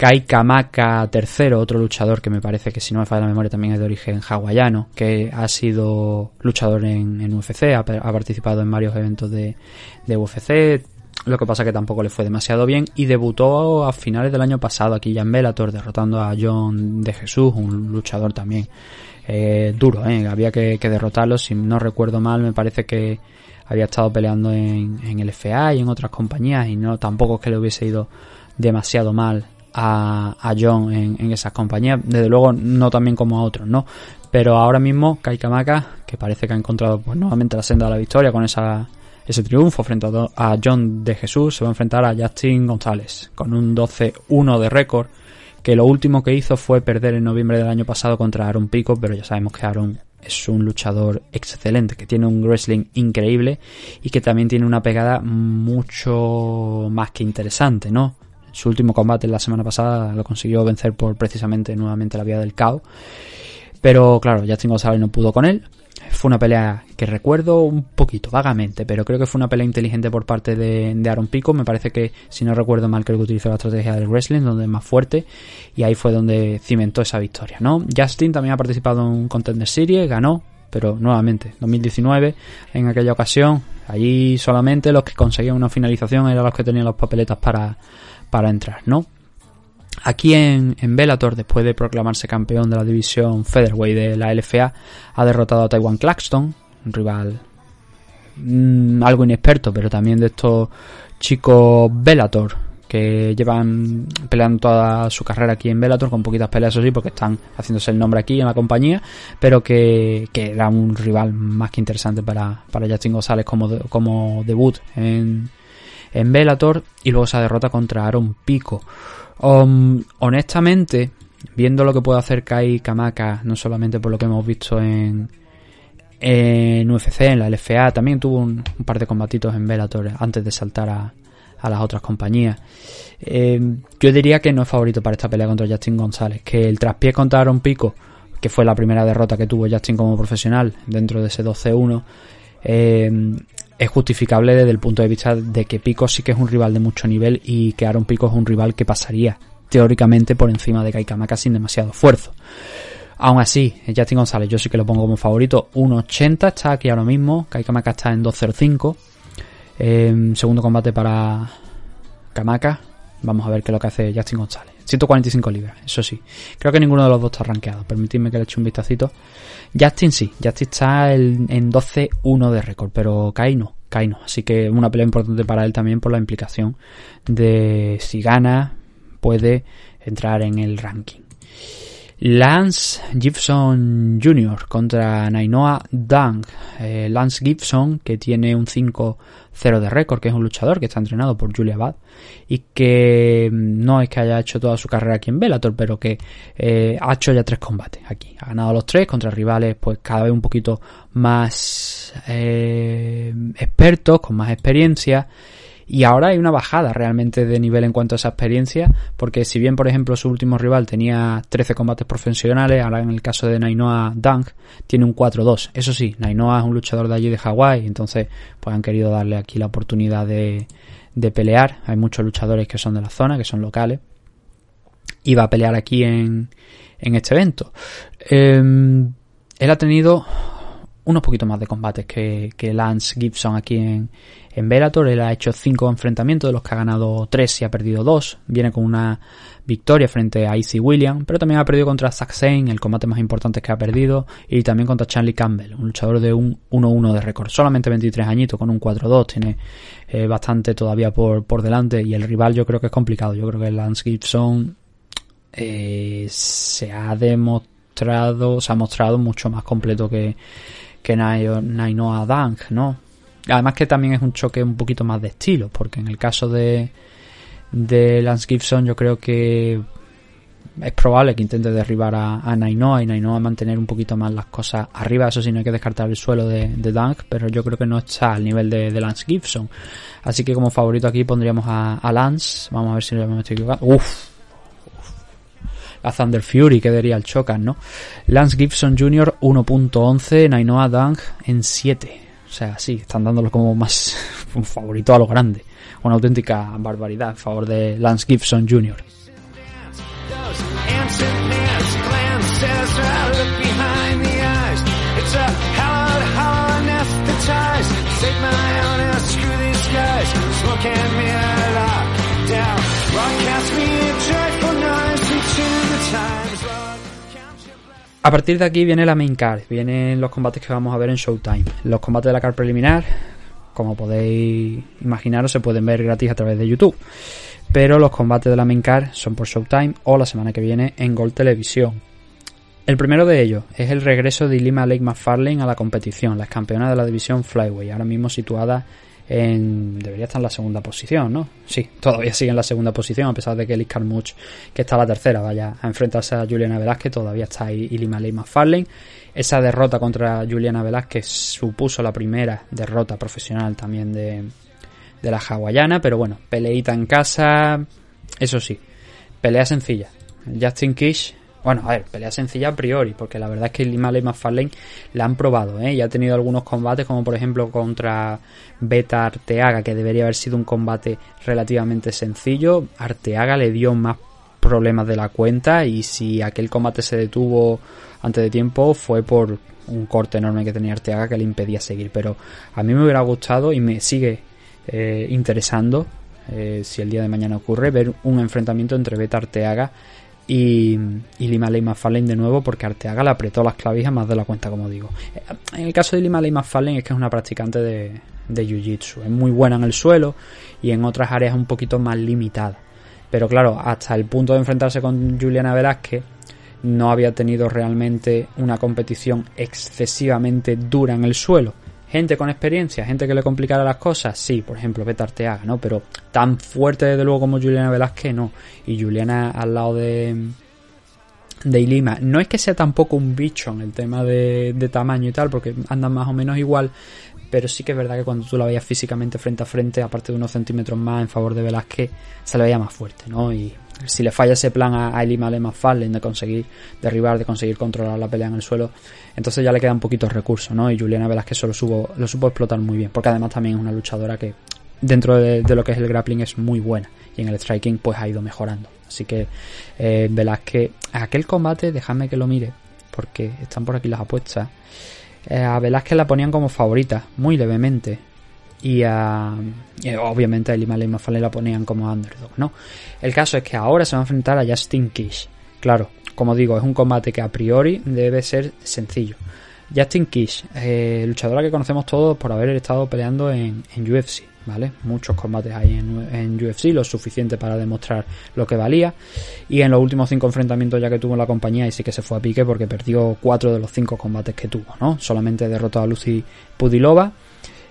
Kai Kamaka III, otro luchador que me parece que si no me falla la memoria también es de origen hawaiano, que ha sido luchador en, UFC, ha, participado en varios eventos de, UFC, lo que pasa que tampoco le fue demasiado bien y debutó a finales del año pasado aquí ya en Bellator derrotando a John de Jesús, un luchador también eh, duro, eh, había que, derrotarlo, si no recuerdo mal me parece que había estado peleando en, en el FA y en otras compañías y no tampoco es que le hubiese ido demasiado mal a, John en, esas compañías. Desde luego, no también como a otros, ¿no? Pero ahora mismo, Kamaka, que parece que ha encontrado pues, nuevamente la senda de la victoria con esa, ese triunfo frente a, John de Jesús, se va a enfrentar a Justin González con un 12-1 de récord. Que lo último que hizo fue perder en noviembre del año pasado contra Aaron Pico, pero ya sabemos que Aaron es un luchador excelente, que tiene un wrestling increíble y que también tiene una pegada mucho más que interesante, ¿no? Su último combate la semana pasada lo consiguió vencer por precisamente nuevamente la vía del caos. Pero claro, Justin González no pudo con él. Fue una pelea que recuerdo un poquito, vagamente, pero creo que fue una pelea inteligente por parte de, Aaron Pico. Me parece que, si no recuerdo mal, creo que utilizó la estrategia del wrestling, donde es más fuerte, y ahí fue donde cimentó esa victoria, ¿no? Justin también ha participado en un Contender Series, ganó, pero nuevamente, 2019, en aquella ocasión, allí solamente los que conseguían una finalización eran los que tenían las papeletas para, para entrar, ¿no? Aquí en, en Bellator, después de proclamarse campeón de la división Featherweight de la LFA, ha derrotado a Taiwan Claxton, un rival mm, algo inexperto, pero también de estos chicos Bellator que llevan peleando toda su carrera aquí en Bellator con poquitas peleas, eso sí, porque están haciéndose el nombre aquí en la compañía, pero que, que era un rival más que interesante para, para Justin González como, como debut en, en Bellator y luego esa derrota contra Aaron Pico. Um, honestamente, viendo lo que puede hacer Kai Kamaka, no solamente por lo que hemos visto en, en UFC, en la LFA, también tuvo un, par de combatitos en Bellator antes de saltar a, a las otras compañías. Eh, yo diría que no es favorito para esta pelea contra Justin González, que el traspié contra Aaron Pico, que fue la primera derrota que tuvo Justin como profesional dentro de ese 12-1, eh, es justificable desde el punto de vista de que Pico sí que es un rival de mucho nivel y que Aaron Pico es un rival que pasaría teóricamente por encima de Kaikamaka sin demasiado esfuerzo. Aún así, Justin González yo sí que lo pongo como favorito. 1.80 está aquí ahora mismo. Kaikamaka está en 2.05. Eh, segundo combate para Kamaka. Vamos a ver qué es lo que hace Justin González. 145 libras, eso sí. Creo que ninguno de los dos está rankeado. Permitidme que le eche un vistacito. Justin sí, Justin está en 12-1 de récord, pero Kai no, Kai no. Así que una pelea importante para él también por la implicación de si gana, puede entrar en el ranking. Lance Gibson Jr. contra Nainoa Dang. Eh, Lance Gibson, que tiene un 5-0 de récord, que es un luchador que está entrenado por Julia Bad y que mm, no es que haya hecho toda su carrera aquí en Bellator, pero que eh, ha hecho ya tres combates aquí. Ha ganado los tres contra rivales, pues cada vez un poquito más eh, expertos, con más experiencia y ahora hay una bajada realmente de nivel en cuanto a esa experiencia, porque si bien, por ejemplo, su último rival tenía 13 combates profesionales, ahora en el caso de Nainoa Dunk tiene un 4-2. Eso sí, Nainoa es un luchador de allí de Hawái, entonces pues han querido darle aquí la oportunidad de, de pelear. Hay muchos luchadores que son de la zona, que son locales. Y va a pelear aquí en, en este evento. Em, él ha tenido unos poquitos más de combates que, Lance Gibson aquí en, en Bellator. Él ha hecho cinco enfrentamientos, de los que ha ganado tres y ha perdido dos. Viene con una victoria frente a Izzy William, pero también ha perdido contra Zack Zane, el combate más importante que ha perdido, y también contra Charlie Campbell, un luchador de un 1-1 de récord. Solamente 23 añitos con un 4-2, tiene eh, bastante todavía por, por delante, y el rival yo creo que es complicado. Yo creo que Lance Gibson eh, se ha demostrado, se ha mostrado mucho más completo que que Nainoa Dang, ¿no? Además que también es un choque un poquito más de estilo, porque en el caso de, de Lance Gibson yo creo que es probable que intente derribar a, a Nainoa y Nainoa mantener un poquito más las cosas arriba, eso sí no hay que descartar el suelo de, de Dunk, pero yo creo que no está al nivel de, Lance Gibson. Así que como favorito aquí pondríamos a, a Lance, vamos a ver si me estoy equivocando. Uf, a Thunder Fury, que diría el Chocan, ¿no? Lance Gibson Jr. 1.11, Nainoa Dunk en 7. O sea, sí, están dándolo como más [laughs] un favorito a lo grande. Una auténtica barbaridad en favor de Lance Gibson Jr. A partir de aquí viene la main card, vienen los combates que vamos a ver en Showtime. Los combates de la card preliminar, como podéis imaginaros, se pueden ver gratis a través de YouTube. Pero los combates de la main card son por Showtime o la semana que viene en Gold Televisión. El primero de ellos es el regreso de Lima Lake McFarlane a la competición, la campeona de la división Flyway, ahora mismo situada debería estar en la segunda posición, ¿no? Sí, todavía sigue en la segunda posición, a pesar de que Liz Carmuch, que está en la tercera, vaya a enfrentarse a Juliana Velázquez, todavía está ahí Lima Lee McFarlane. Esa derrota contra Juliana Velázquez supuso la primera derrota profesional también de, de la hawaiana, pero bueno, peleita en casa, eso sí, pelea sencilla. Justin Kish bueno, a ver, pelea sencilla a priori, porque la verdad es que Lima y McFarlane la han probado, ¿eh? Ha tenido algunos combates, como por ejemplo contra Beta Arteaga, que debería haber sido un combate relativamente sencillo. Arteaga le dio más problemas de la cuenta y si aquel combate se detuvo antes de tiempo fue por un corte enorme que tenía Arteaga que le impedía seguir. Pero a mí me hubiera gustado y me sigue eh, interesando, eh, si el día de mañana ocurre, ver un enfrentamiento entre Beta Arteaga y, y Lima Ley Fallen de nuevo porque Arteaga le apretó las clavijas más de la cuenta, como digo. En el caso de Lima Ley Fallen es que es una practicante de, de Jiu-Jitsu. Es muy buena en el suelo y en otras áreas un poquito más limitada. Pero claro, hasta el punto de enfrentarse con Juliana Velázquez, no había tenido realmente una competición excesivamente dura en el suelo gente con experiencia, gente que le complicara las cosas, sí, por ejemplo, Beta Arteaga, ¿no? Pero tan fuerte desde luego como Juliana Velázquez, no. Y Juliana al lado de de Ilima. No es que sea tampoco un bicho en el tema de, de tamaño y tal, porque andan más o menos igual, pero sí que es verdad que cuando tú la veías físicamente frente a frente, aparte de unos centímetros más en favor de Velázquez, se la veía más fuerte, ¿no? Y si le falla ese plan a, Elima Lema Fallen de conseguir derribar, de conseguir controlar la pelea en el suelo, entonces ya le quedan poquitos recursos, ¿no? Y Juliana Velázquez solo supo, lo supo explotar muy bien, porque además también es una luchadora que dentro de, lo que es el grappling es muy buena y en el striking pues ha ido mejorando. Así que eh, Velázquez, aquel combate, déjame que lo mire, porque están por aquí las apuestas. Eh, a Velázquez la ponían como favorita, muy levemente y, a, obviamente a Lima Lima la ponían como underdog, ¿no? El caso es que ahora se va a enfrentar a Justin Kish. Claro, como digo, es un combate que a priori debe ser sencillo. Justin Kish, eh, luchadora que conocemos todos por haber estado peleando en, UFC, ¿vale? Muchos combates hay en, en, UFC, lo suficiente para demostrar lo que valía. Y en los últimos cinco enfrentamientos ya que tuvo la compañía, y sí que se fue a pique porque perdió cuatro de los cinco combates que tuvo, ¿no? Solamente derrotó a Lucy Pudilova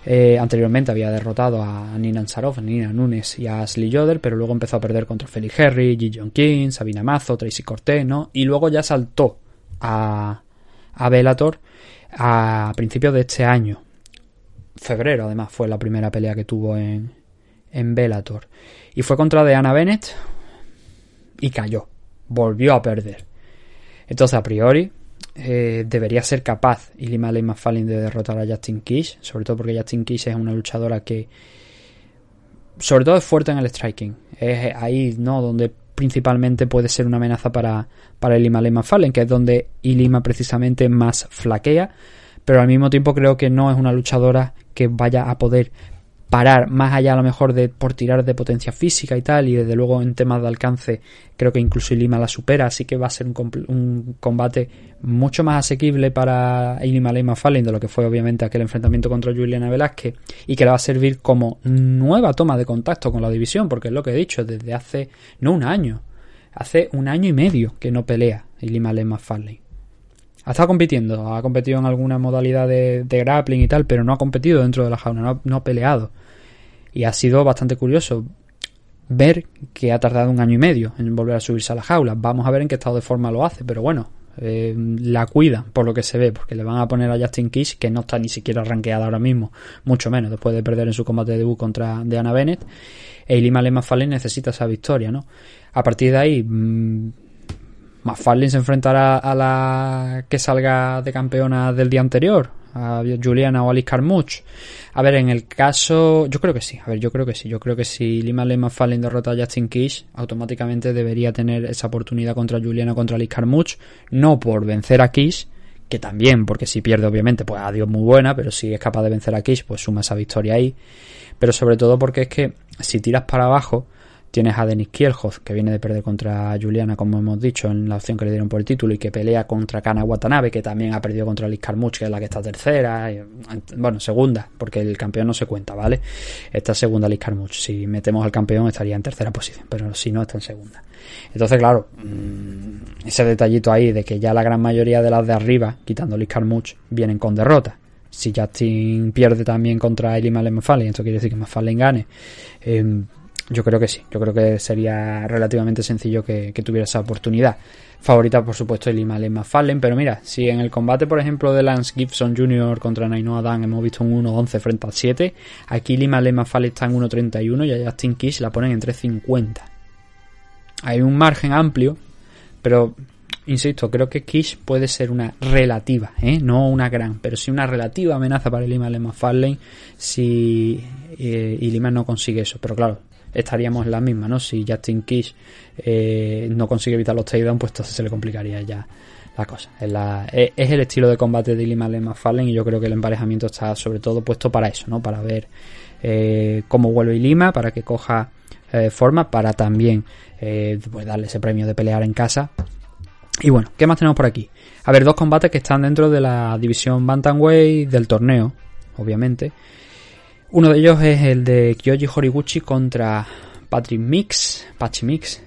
eh, anteriormente había derrotado a Nina Ansarov, a Nina Nunes y a Ashley Yoder, pero luego empezó a perder contra Felix Henry, Ji Jong King, Sabina Mazo, Tracy Cortez, ¿no? Y luego ya saltó a, a Bellator a principios de este año. Febrero, además, fue la primera pelea que tuvo en, en Bellator. Y fue contra Deanna Bennett y cayó. Volvió a perder. Entonces, a priori, eh, debería ser capaz Ilima McFarlane de derrotar a Justin Kish, sobre todo porque Justin Kish es una luchadora que sobre todo es fuerte en el striking. Es ahí, ¿no? Donde principalmente puede ser una amenaza para, para Ilima Lema Fallen, que es donde Ilima precisamente más flaquea, pero al mismo tiempo creo que no es una luchadora que vaya a poder parar más allá a lo mejor de por tirar de potencia física y tal y desde luego en temas de alcance creo que incluso Ilima la supera así que va a ser un, combate mucho más asequible para Ilima Lima Fallen de lo que fue obviamente aquel enfrentamiento contra Juliana Velázquez y que le va a servir como nueva toma de contacto con la división porque es lo que he dicho desde hace no un año hace un año y medio que no pelea Ilima Lima Fallen ha estado compitiendo, ha competido en alguna modalidad de, grappling y tal, pero no ha competido dentro de la jaula, no, ha peleado. Y ha sido bastante curioso ver que ha tardado un año y medio en volver a subirse a la jaula. Vamos a ver en qué estado de forma lo hace, pero bueno, eh, la cuida por lo que se ve, porque le van a poner a Justin Kish, que no está ni siquiera rankeada ahora mismo, mucho menos después de perder en su combate de debut contra Deanna Bennett. E Ilima Lema Fallen necesita esa victoria, ¿no? A partir de ahí, mmm, McFarlane se enfrentará a la que salga de campeona del día anterior, a Juliana o Alice Carmuch. A ver, en el caso, yo creo que sí. A ver, yo creo que sí. Yo creo que si Lima Lane McFarlane derrota a Justin Kish, automáticamente debería tener esa oportunidad contra Juliana o contra Alice Carmuch. No por vencer a Kish, que también, porque si pierde, obviamente, pues adiós muy buena, pero si es capaz de vencer a Kish, pues suma esa victoria ahí. Pero sobre todo porque es que si tiras para abajo, Tienes a Denis Kielhoff, que viene de perder contra Juliana, como hemos dicho, en la opción que le dieron por el título, y que pelea contra Kana Watanabe, que también ha perdido contra Liz Carmuch, que es la que está tercera, bueno, segunda, porque el campeón no se cuenta, ¿vale? Está segunda Liz Carmuch. Si metemos al campeón estaría en tercera posición, pero si no, está en segunda. Entonces, claro, mm, ese detallito ahí de que ya la gran mayoría de las de arriba, quitando Liz Carmuch, vienen con derrota si Justin pierde también contra Eli Malen esto quiere decir que Mafallen gane, eh, yo creo que sí, yo creo que sería relativamente sencillo que, tuviera esa oportunidad. Favorita, por supuesto, el Lema Fallen, pero mira, si en el combate, por ejemplo, de Lance Gibson Jr. contra Nainoa Dan hemos visto un 1-11 frente a 7, aquí Lima Lema Fallen está en 1-31 y a Justin Kish la ponen en 3-50. Hay un margen amplio, pero insisto, creo que Kish puede ser una relativa, ¿eh? no una gran, pero sí una relativa amenaza para el Lima Lema Fallen si eh, Lima no consigue eso. Pero claro, estaríamos en la misma, ¿no? Si Justin Kish eh, no consigue evitar los takedowns, pues entonces se le complicaría ya la cosa. Es, el estilo de combate de Lema Fallen y yo creo que el emparejamiento está sobre todo puesto para eso, ¿no? Para ver eh, cómo vuelve Lima, para que coja eh, forma, para también pues darle ese premio de pelear en casa. Y bueno, ¿qué más tenemos por aquí? A ver, dos combates que están dentro de la división Bantamweight del torneo, obviamente. Uno de ellos es el de Kyoji Horiguchi contra Patrick Mix, Patch Mix,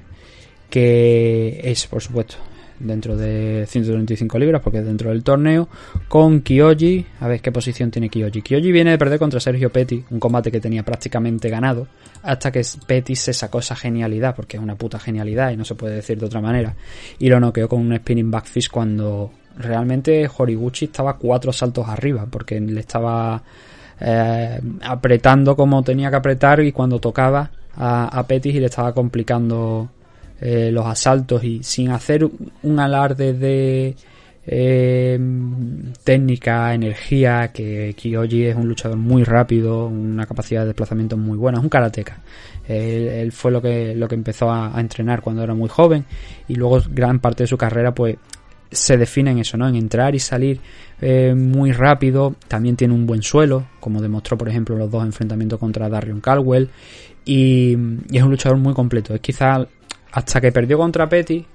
que es, por supuesto, dentro de 135 libras, porque es dentro del torneo, con Kyoji. A ver qué posición tiene Kyoji. Kyoji viene de perder contra Sergio Petty, un combate que tenía prácticamente ganado, hasta que Petty se sacó esa genialidad, porque es una puta genialidad y no se puede decir de otra manera, y lo noqueó con un spinning backfish cuando realmente Horiguchi estaba cuatro saltos arriba, porque le estaba eh, apretando como tenía que apretar y cuando tocaba a, Petis y le estaba complicando eh, los asaltos y sin hacer un alarde de eh, técnica, energía, que Kiyoji es un luchador muy rápido, una capacidad de desplazamiento muy buena, es un karateca. Él, fue lo que, lo que empezó a, a, entrenar cuando era muy joven y luego gran parte de su carrera pues se define en eso, ¿no? En entrar y salir eh, muy rápido. También tiene un buen suelo, como demostró, por ejemplo, los dos enfrentamientos contra Darion Caldwell. Y, es un luchador muy completo. Es quizá hasta que perdió contra Petty,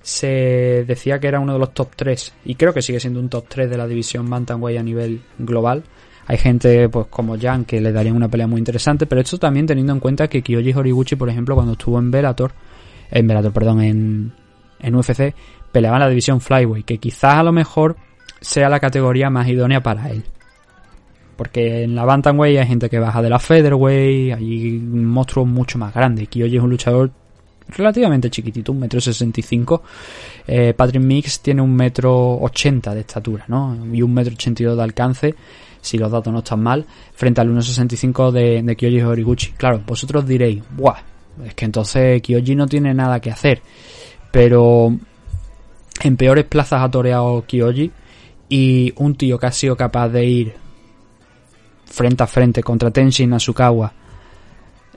se decía que era uno de los top 3. Y creo que sigue siendo un top 3 de la división Bantamweight a nivel global. Hay gente pues como Jan que le darían una pelea muy interesante, pero esto también teniendo en cuenta que Kyoji Horiguchi, por ejemplo, cuando estuvo en Bellator, en Bellator, perdón, en, en UFC, peleaba en la división Flyweight, que quizás a lo mejor sea la categoría más idónea para él. Porque en la Bantamweight hay gente que baja de la Featherweight, hay monstruos mucho más grandes. Kiyoshi es un luchador relativamente chiquitito, un metro sesenta. Eh, Patrick Mix tiene un metro ochenta de estatura, ¿no? Y un metro ochenta y dos de alcance, si los datos no están mal, frente al 1.65 de, de Kyoji Horiguchi. Claro, vosotros diréis, ¡buah! Es que entonces Kyoji no tiene nada que hacer. Pero en peores plazas ha toreado Kyoji y un tío que ha sido capaz de ir frente a frente contra Tenshin Nasukawa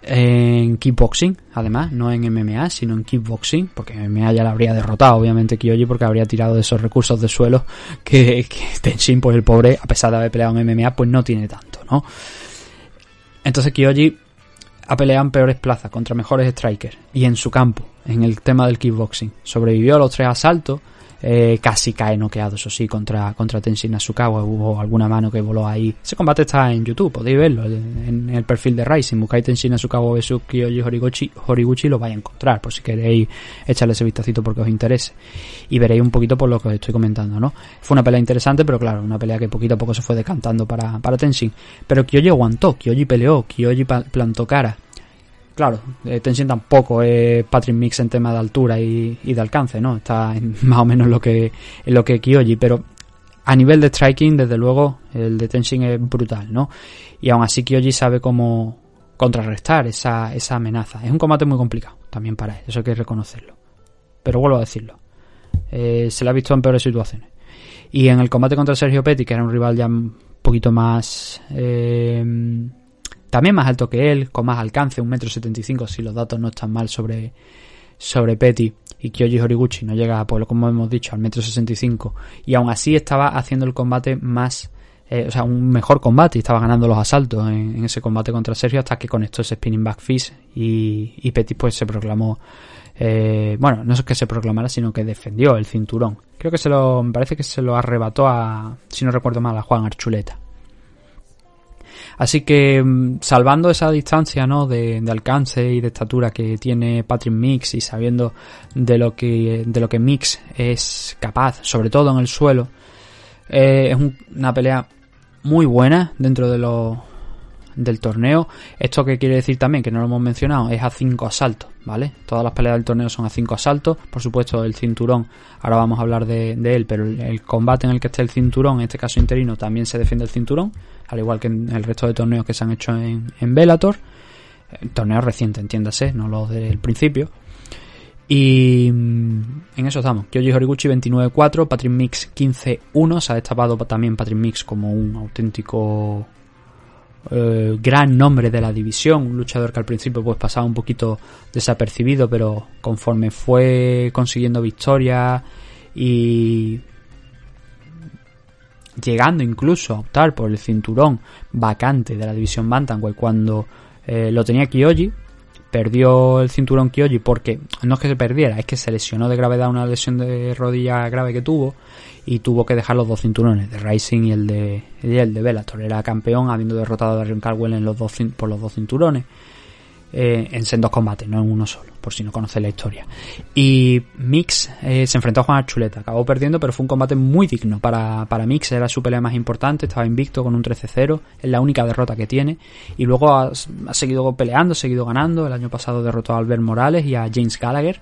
en kickboxing, además, no en MMA, sino en kickboxing, porque MMA ya la habría derrotado, obviamente, Kyoji, porque habría tirado de esos recursos de suelo que, que Tenshin, pues el pobre, a pesar de haber peleado en MMA, pues no tiene tanto, ¿no? Entonces Kyoji ha peleado peores plazas contra mejores strikers y en su campo, en el tema del kickboxing. Sobrevivió a los tres asaltos, eh, casi cae noqueado, eso sí, contra, contra Tenshin Asukawa. Hubo alguna mano que voló ahí. Ese combate está en YouTube, podéis verlo en, el perfil de Rising. Buscáis Tenshin Asukawa vs Kyoji Horiguchi, Horiguchi lo vais a encontrar, por si queréis echarle ese vistacito porque os interese. Y veréis un poquito por lo que os estoy comentando, ¿no? Fue una pelea interesante, pero claro, una pelea que poquito a poco se fue decantando para, para Tenshin. Pero Kyoji aguantó, Kyoji peleó, Kyoji plantó cara claro, eh, Tenshin tampoco es Patrick Mix en tema de altura y, de alcance, ¿no? Está [laughs] más o menos lo que, en lo que Kyoji, pero a nivel de striking, desde luego, el de Tenshin es brutal, ¿no? Y aún así Kyoji sabe cómo contrarrestar esa, esa amenaza. Es un combate muy complicado también para él, eso hay que reconocerlo. Pero vuelvo a decirlo, eh, se le ha visto en peores situaciones. Y en el combate contra Sergio Petty, que era un rival ya un poquito más... Eh, también más alto que él, con más alcance, un metro setenta y cinco si los datos no están mal sobre, sobre Petty. Y Kyoji Horiguchi no llega, pues como hemos dicho, al metro sesenta y cinco. Y aún así estaba haciendo el combate más, eh, o sea, un mejor combate y estaba ganando los asaltos en, ese combate contra Sergio hasta que conectó ese spinning back fist y, y Petty pues se proclamó eh, bueno, no es que se proclamara, sino que defendió el cinturón. Creo que se lo, me parece que se lo arrebató a, si no recuerdo mal, a Juan Archuleta. Así que mm, salvando esa distancia ¿no? de, alcance y de estatura que tiene Patrick Mix y sabiendo de lo que, de lo que Mix es capaz, sobre todo en el suelo, eh, es una pelea muy buena dentro de lo, del torneo. Esto que quiere decir también, que no lo hemos mencionado, es a 5 asaltos, ¿vale? Todas las peleas del torneo son a 5 asaltos. Por supuesto, el cinturón, ahora vamos a hablar de, él, pero el, combate en el que esté el cinturón, en este caso interino, también se defiende el cinturón al igual que en el resto de torneos que se han hecho en, en Bellator. Eh, torneos recientes, entiéndase, no los del principio. Y mm, en eso estamos. Kyoji Horiguchi 29-4, Patrick Mix 15-1. Se ha destapado también Patrick Mix como un auténtico eh, gran nombre de la división. Un luchador que al principio pues pasaba un poquito desapercibido, pero conforme fue consiguiendo victorias y llegando incluso a optar por el cinturón vacante de la división Bantamweight cuando eh, lo tenía Kyoji. Perdió el cinturón Kyoji porque no es que se perdiera, es que se lesionó de gravedad una lesión de rodilla grave que tuvo y tuvo que dejar los dos cinturones, de Rising y el de, el de Bellator. Era campeón habiendo derrotado a Darren Caldwell en los dos, por los dos cinturones eh, en dos combates, no en uno solo, por si no conoce la historia. Y Mix eh, se enfrentó a Juan Archuleta, acabó perdiendo, pero fue un combate muy digno. Para, para Mix, era su pelea más importante, estaba invicto con un 13-0, es la única derrota que tiene, y luego ha, seguido peleando, ha seguido ganando, el año pasado derrotó a Albert Morales y a James Gallagher,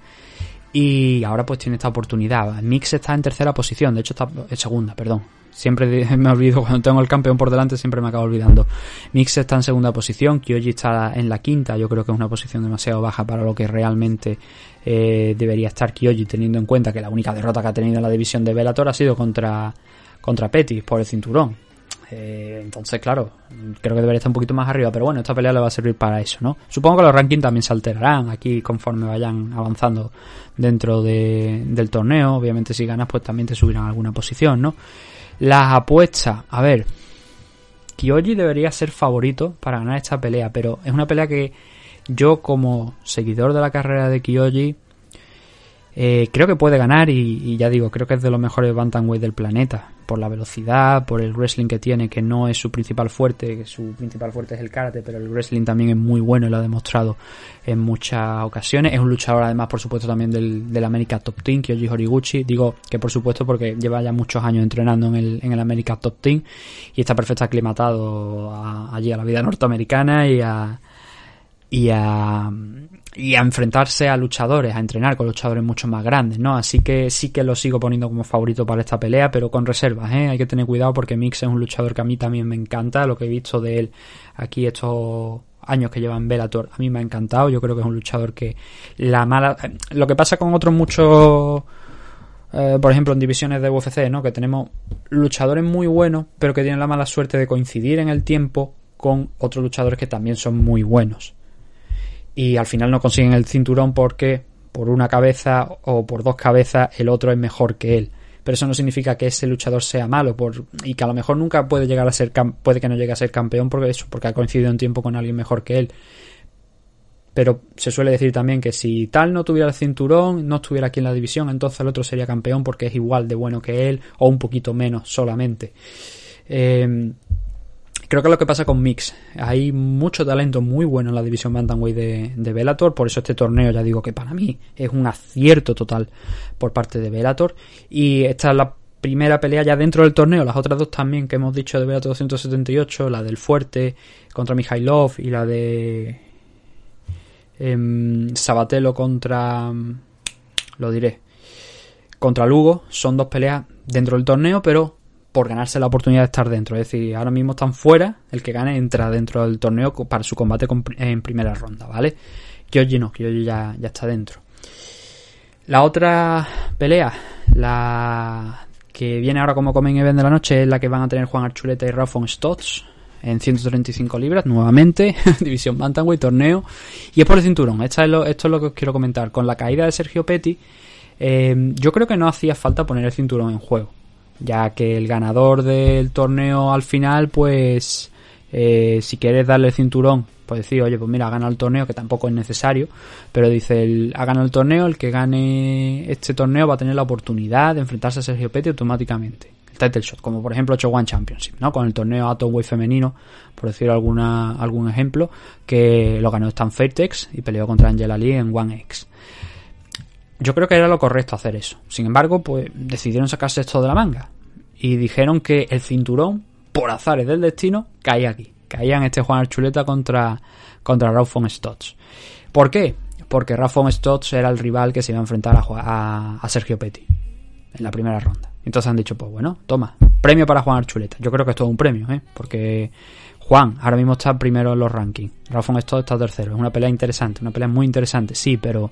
y ahora pues tiene esta oportunidad. Mix está en tercera posición, de hecho está en segunda, perdón, Siempre [laughs] me olvido cuando tengo el campeón por delante, siempre me acabo olvidando. Mix está en segunda posición, Kyoji está en la quinta, yo creo que es una posición demasiado baja para lo que realmente eh, debería estar Kyoji, teniendo en cuenta que la única derrota que ha tenido en la división de Bellator ha sido contra, contra por el cinturón. Eh, entonces, claro, creo que debería estar un poquito más arriba, pero bueno, esta pelea le va a servir para eso, ¿no? Supongo que los rankings también se alterarán aquí conforme vayan avanzando dentro del torneo. Obviamente, si ganas, pues también te subirán alguna posición, ¿no? Las apuestas, a ver, Kyoji debería ser favorito para ganar esta pelea, pero es una pelea que yo como seguidor de la carrera de Kyoji eh, creo que puede ganar y, ya digo, creo que es de los mejores bantamweight del planeta. Por la velocidad, por el wrestling que tiene, que no es su principal fuerte, que su principal fuerte es el karate, pero el wrestling también es muy bueno y lo ha demostrado en muchas ocasiones. Es un luchador además, por supuesto, también del, del América Top Team, Kyoji Horiguchi. Digo que por supuesto porque lleva ya muchos años entrenando en el, en el América Top Team y está perfectamente aclimatado allí a la vida norteamericana y a, y a, y a enfrentarse a luchadores, a entrenar con luchadores mucho más grandes, ¿no? Así que sí que lo sigo poniendo como favorito para esta pelea, pero con reservas, ¿eh? Hay que tener cuidado porque Mix es un luchador que a mí también me encanta, lo que he visto de él aquí estos años que lleva en Bellator, a mí me ha encantado, yo creo que es un luchador que la mala... Lo que pasa con otros muchos... Eh, por ejemplo, en divisiones de UFC, ¿no? Que tenemos luchadores muy buenos, pero que tienen la mala suerte de coincidir en el tiempo con otros luchadores que también son muy buenos. Y al final no consiguen el cinturón porque por una cabeza o por dos cabezas el otro es mejor que él. Pero eso no significa que ese luchador sea malo y que a lo mejor nunca puede llegar a ser puede que no llegue a ser campeón porque eso, porque ha coincidido en tiempo con alguien mejor que él. Pero se suele decir también que si tal no tuviera el cinturón, no estuviera aquí en la división, entonces el otro sería campeón porque es igual de bueno que él o un poquito menos solamente. Eh, Creo que es lo que pasa con Mix. Hay mucho talento muy bueno en la división Bantamweight de, de Bellator. Por eso este torneo, ya digo que para mí es un acierto total por parte de Bellator. Y esta es la primera pelea ya dentro del torneo. Las otras dos también que hemos dicho de Bellator 278. La del Fuerte contra Mijailov y la de eh, Sabatelo contra... Lo diré. Contra Lugo. Son dos peleas dentro del torneo, pero por ganarse la oportunidad de estar dentro. Es decir, ahora mismo están fuera, el que gane entra dentro del torneo para su combate en primera ronda, ¿vale? Kyoji no, Kyoji ya, ya está dentro. La otra pelea, la que viene ahora como comen event de la noche, es la que van a tener Juan Archuleta y Rafa Stotts en 135 libras, nuevamente, [laughs] división Bantamweight, torneo, y es por el cinturón. Esto es lo que os quiero comentar. Con la caída de Sergio Petty, eh, yo creo que no hacía falta poner el cinturón en juego ya que el ganador del torneo al final, pues eh, si quieres darle el cinturón, pues decir, oye, pues mira, ha ganado el torneo, que tampoco es necesario, pero dice, el, ha ganado el torneo, el que gane este torneo va a tener la oportunidad de enfrentarse a Sergio Petty automáticamente. El title shot, como por ejemplo One Championship, ¿no? Con el torneo Atomway femenino, por decir alguna, algún ejemplo, que lo ganó Stan Fairtex y peleó contra Angela Lee en One X yo creo que era lo correcto hacer eso. Sin embargo, pues decidieron sacarse esto de la manga. Y dijeron que el cinturón, por azares del destino, caía aquí. Caía en este Juan Archuleta contra, contra Ralph von Stotts. ¿Por qué? Porque Ralph von Stotts era el rival que se iba a enfrentar a, a, Sergio Petty en la primera ronda. Entonces han dicho, pues bueno, toma, premio para Juan Archuleta. Yo creo que es todo un premio, ¿eh? Porque Juan ahora mismo está primero en los rankings. Ralph von Stotts está tercero. Es una pelea interesante, una pelea muy interesante, sí, pero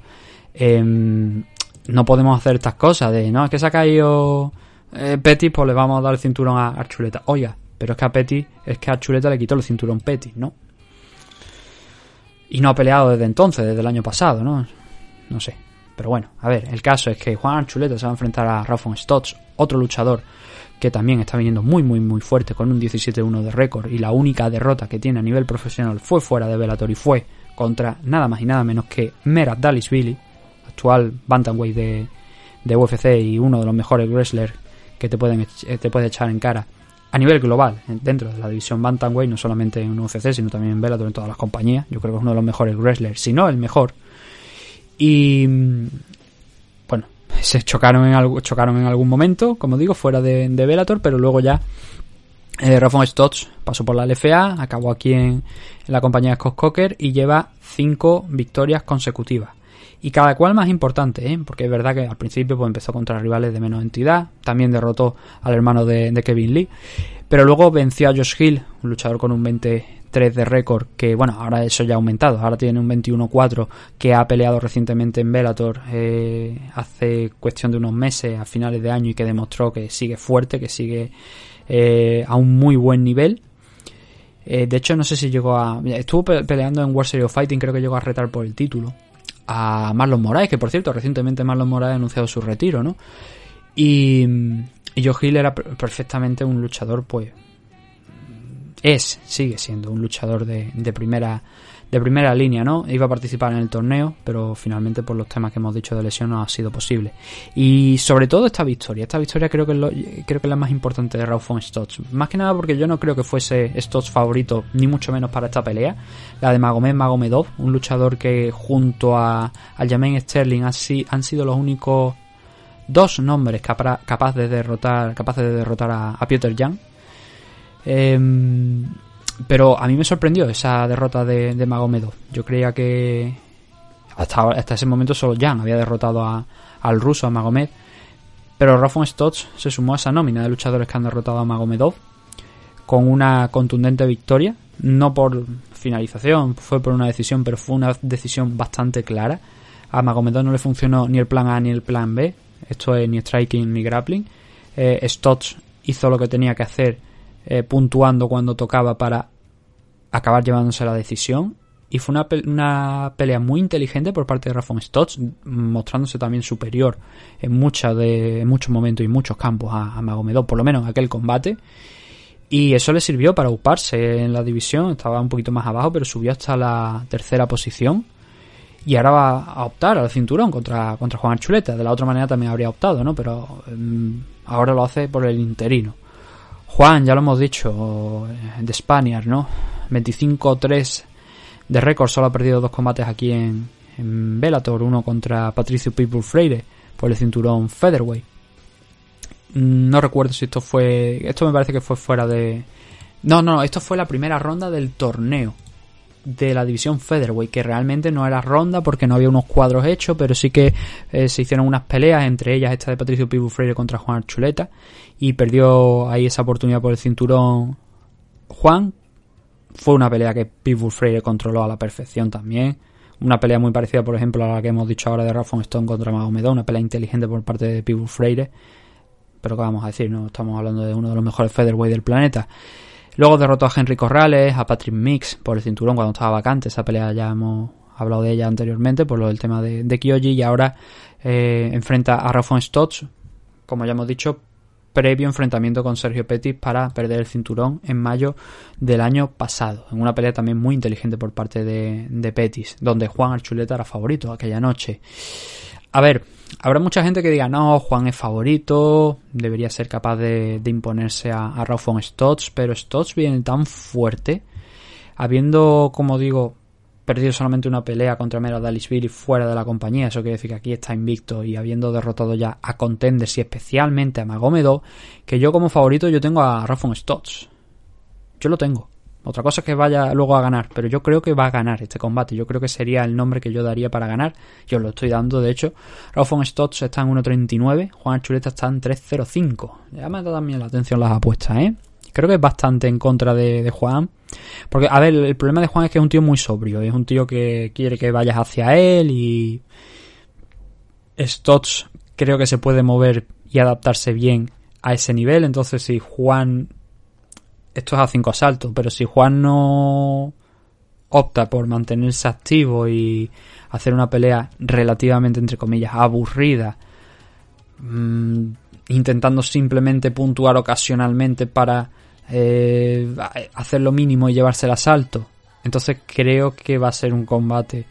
Em, no podemos hacer estas cosas de, no, es que se ha caído eh, Petty, pues le vamos a dar el cinturón a Archuleta. Oiga, pero es que a Petty, es que a Archuleta le quitó el cinturón Petty, ¿no? Y no ha peleado desde entonces, desde el año pasado, ¿no? No sé. Pero bueno, a ver, el caso es que Juan Archuleta se va a enfrentar a Rafa Stotts, otro luchador que también está viniendo muy, muy, muy fuerte con un 17-1 de récord y la única derrota que tiene a nivel profesional fue fuera de Bellator y fue contra nada más y nada menos que Merat Billy actual bantamweight de, de UFC y uno de los mejores wrestlers que te pueden eh, te puede echar en cara a nivel global dentro de la división bantamweight no solamente en UFC sino también en Bellator en todas las compañías. Yo creo que es uno de los mejores wrestlers si no el mejor. Y mm, bueno [laughs] se chocaron en algo, chocaron en algún momento como digo fuera de, de Bellator pero luego ya eh, Stotts pasó por la LFA, acabó aquí en, la compañía Scott Cocker y lleva cinco victorias consecutivas y cada cual más importante, ¿eh? porque es verdad que al principio pues, empezó contra rivales de menos entidad, también derrotó al hermano de, Kevin Lee, pero luego venció a Josh Hill, un luchador con un 23 de récord, que bueno, ahora eso ya ha aumentado, ahora tiene un 21-4 que ha peleado recientemente en Bellator eh, hace cuestión de unos meses, a finales de año, y que demostró que sigue fuerte, que sigue eh, a un muy buen nivel. de hecho, no sé si llegó a. Estuvo peleando en World Series of Fighting, creo que llegó a retar por el título a Marlon Moraes, que por cierto, recientemente Marlon Moraes ha anunciado su retiro, ¿no? Y, y Joe Hill era perfectamente un luchador, pues. Es, sigue siendo un luchador de, de primera de primera línea, ¿no? Iba a participar en el torneo, pero finalmente por los temas que hemos dicho de lesión no ha sido posible. Y sobre todo esta victoria, esta victoria creo que es, creo que es la más importante de Raúl von Stotts. Más que nada porque yo no creo que fuese Stotts favorito, ni mucho menos para esta pelea. La de Magomed Magomedov, un luchador que junto a, a Sterling han, sido los únicos dos nombres capaz de derrotar, capaces de derrotar a, a Peter Jan. Eh, pero a mí me sorprendió esa derrota de, de Magomedov. Yo creía que hasta, hasta ese momento solo Jan había derrotado a, al ruso, a Magomed. Pero Rafon Stotts se sumó a esa nómina de luchadores que han derrotado a Magomedov con una contundente victoria. No por finalización, fue por una decisión, pero fue una decisión bastante clara. A Magomedov no le funcionó ni el plan A ni el plan B. Esto es ni striking ni grappling. Eh, hizo lo que tenía que hacer eh, puntuando cuando tocaba para acabar llevándose la decisión y fue una, una, pelea muy inteligente por parte de Rafon Stotts, mostrándose también superior en, muchas de, muchos momentos y muchos campos a, a Magomedov, por lo menos en aquel combate. Y eso le sirvió para uparse en la división, estaba un poquito más abajo, pero subió hasta la tercera posición. Y ahora va a optar al cinturón contra, contra Juan Archuleta. De la otra manera también habría optado, ¿no? Pero um, ahora lo hace por el interino. Juan, ya lo hemos dicho, de Spaniard, ¿no? 25-3 de récord, solo ha perdido dos combates aquí en, Bellator, uno contra Patricio People Freire por el cinturón Featherweight. No recuerdo si esto fue. Esto me parece que fue fuera de. No, no, esto fue la primera ronda del torneo de la división Featherweight, que realmente no era ronda porque no había unos cuadros hechos, pero sí que eh, se hicieron unas peleas, entre ellas esta de Patricio Pibu Freire contra Juan Archuleta, y perdió ahí esa oportunidad por el cinturón Juan. Fue una pelea que Pitbull Freire controló a la perfección también. Una pelea muy parecida, por ejemplo, a la que hemos dicho ahora de Rafa Stone contra Magomedov, una pelea inteligente por parte de Pitbull Freire. Pero que vamos a decir, no estamos hablando de uno de los mejores featherweight del planeta. Luego derrotó a Henry Corrales, a Patrick Mix por el cinturón cuando estaba vacante. Esa pelea ya hemos hablado de ella anteriormente por lo del tema de, de y ahora eh, enfrenta a Rafa Stotts, como ya hemos dicho, previo enfrentamiento con Sergio Pettis para perder el cinturón en mayo del año pasado. En una pelea también muy inteligente por parte de, de Pettis, donde Juan Archuleta era favorito aquella noche. A ver, habrá mucha gente que diga, no, Juan es favorito, debería ser capaz de, imponerse a, a Rauf von Stotts, pero Stotts viene tan fuerte, habiendo, como digo, perdido solamente una pelea contra Mera Dalisvili fuera de la compañía, eso quiere decir que aquí está invicto y habiendo derrotado ya a contenders y especialmente a Magomedov, que yo como favorito yo tengo a Rauf von Stotts. Yo lo tengo. Otra cosa es que vaya luego a ganar, pero yo creo que va a ganar este combate. Yo creo que sería el nombre que yo daría para ganar. Yo lo estoy dando, de hecho. Rauf von Stotts está en 1.39, Juan Archuleta está en 3.05. Ya me ha dado también la atención las apuestas, ¿eh? Creo que es bastante en contra de, de, Juan. Porque, a ver, el problema de Juan es que es un tío muy sobrio. Es un tío que quiere que vayas hacia él y... Stotts creo que se puede mover y adaptarse bien a ese nivel. Entonces, si Juan esto es a cinco asaltos, pero si Juan no opta por mantenerse activo y hacer una pelea relativamente, entre comillas, aburrida, mmm, intentando simplemente puntuar ocasionalmente para eh, hacer lo mínimo y llevarse el asalto, entonces creo que va a ser un combate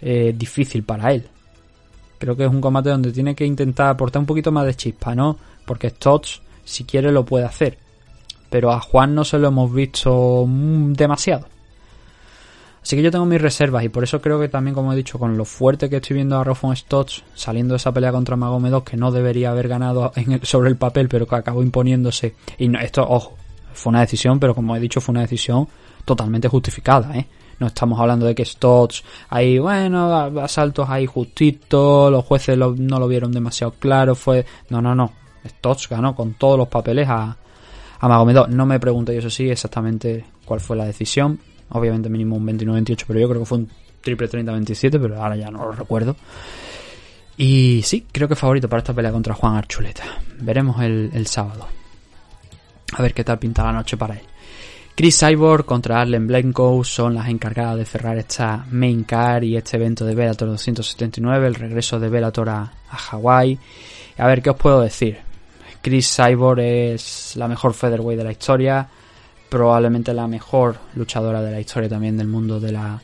eh, difícil para él. Creo que es un combate donde tiene que intentar aportar un poquito más de chispa, ¿no? Porque Stotts, si quiere, lo puede hacer pero a Juan no se lo hemos visto demasiado. Así que yo tengo mis reservas y por eso creo que también, como he dicho, con lo fuerte que estoy viendo a Rofon Stotts saliendo de esa pelea contra Magomedov, que no debería haber ganado sobre el papel, pero que acabó imponiéndose. Y no, esto, ojo, fue una decisión, pero como he dicho, fue una decisión totalmente justificada, ¿eh? No estamos hablando de que Stotts ahí, bueno, asaltos ahí justitos, los jueces no lo vieron demasiado claro, fue... No, no, no. Stotts ganó con todos los papeles a, a Magomedov. No me pregunto yo eso sí exactamente cuál fue la decisión. Obviamente mínimo un 29-28, pero yo creo que fue un triple 30-27, pero ahora ya no lo recuerdo. Y sí, creo que favorito para esta pelea contra Juan Archuleta. Veremos el, sábado. A ver qué tal pinta la noche para él. Chris Cyborg contra Arlen Blanco son las encargadas de cerrar esta main car y este evento de Bellator 279, el regreso de Bellator a, a Hawái. A ver qué os puedo decir. Chris Cyborg es la mejor featherweight de la historia, probablemente la mejor luchadora de la historia también del mundo de la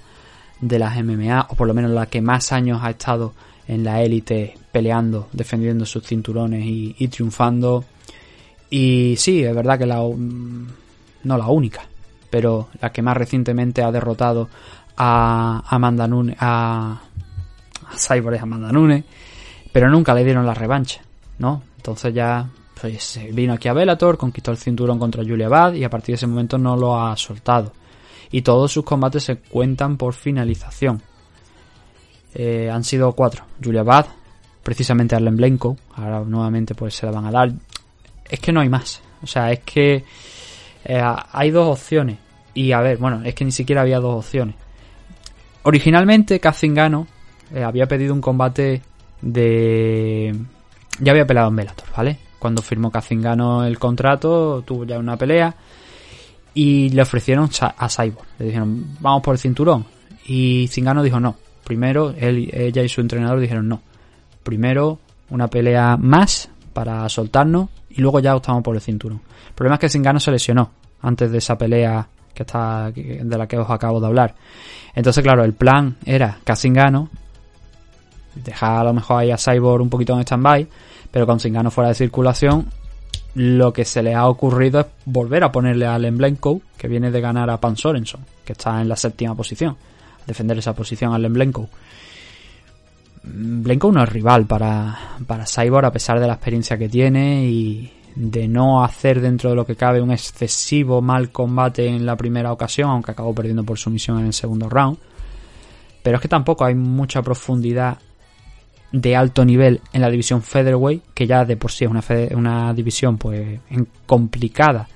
de las MMA, o por lo menos la que más años ha estado en la élite peleando, defendiendo sus cinturones y, triunfando. Y sí, es verdad que la no la única, pero la que más recientemente ha derrotado a Amanda Nunes, a, a Cyborg es Amanda Nunes, pero nunca le dieron la revancha, ¿no? Entonces ya pues vino aquí a Bellator, conquistó el cinturón contra Julia Bad y a partir de ese momento no lo ha soltado. Y todos sus combates se cuentan por finalización. Eh, han sido cuatro. Julia Bad, precisamente Arlen Blenko, ahora nuevamente pues se la van a dar. Es que no hay más. O sea, es que eh, hay dos opciones. Y a ver, bueno, es que ni siquiera había dos opciones. Originalmente Kazingano eh, había pedido un combate de... Ya había peleado en Bellator, ¿vale? Cuando firmó Kazingano el contrato, tuvo ya una pelea y le ofrecieron a Cyborg. Le dijeron, vamos por el cinturón. Y Zingano dijo no. Primero, él, ella y su entrenador dijeron no. Primero una pelea más para soltarnos y luego ya optamos por el cinturón. El problema es que Zingano se lesionó antes de esa pelea que está de la que os acabo de hablar. Entonces, claro, el plan era Zingano dejar a lo mejor ahí a Cyborg un poquito en stand-by, pero con Zingano fuera de circulación, lo que se le ha ocurrido es volver a ponerle a Allen Blenko, que viene de ganar a Pan Sorenson, que está en la séptima posición, defender esa posición a Allen Blenko. Blenko no es rival para, para Cyborg a pesar de la experiencia que tiene y de no hacer dentro de lo que cabe un excesivo mal combate en la primera ocasión, aunque acabó perdiendo por sumisión en el segundo round. Pero es que tampoco hay mucha profundidad de alto nivel en la división featherweight, que ya de por sí es una, una división pues complicada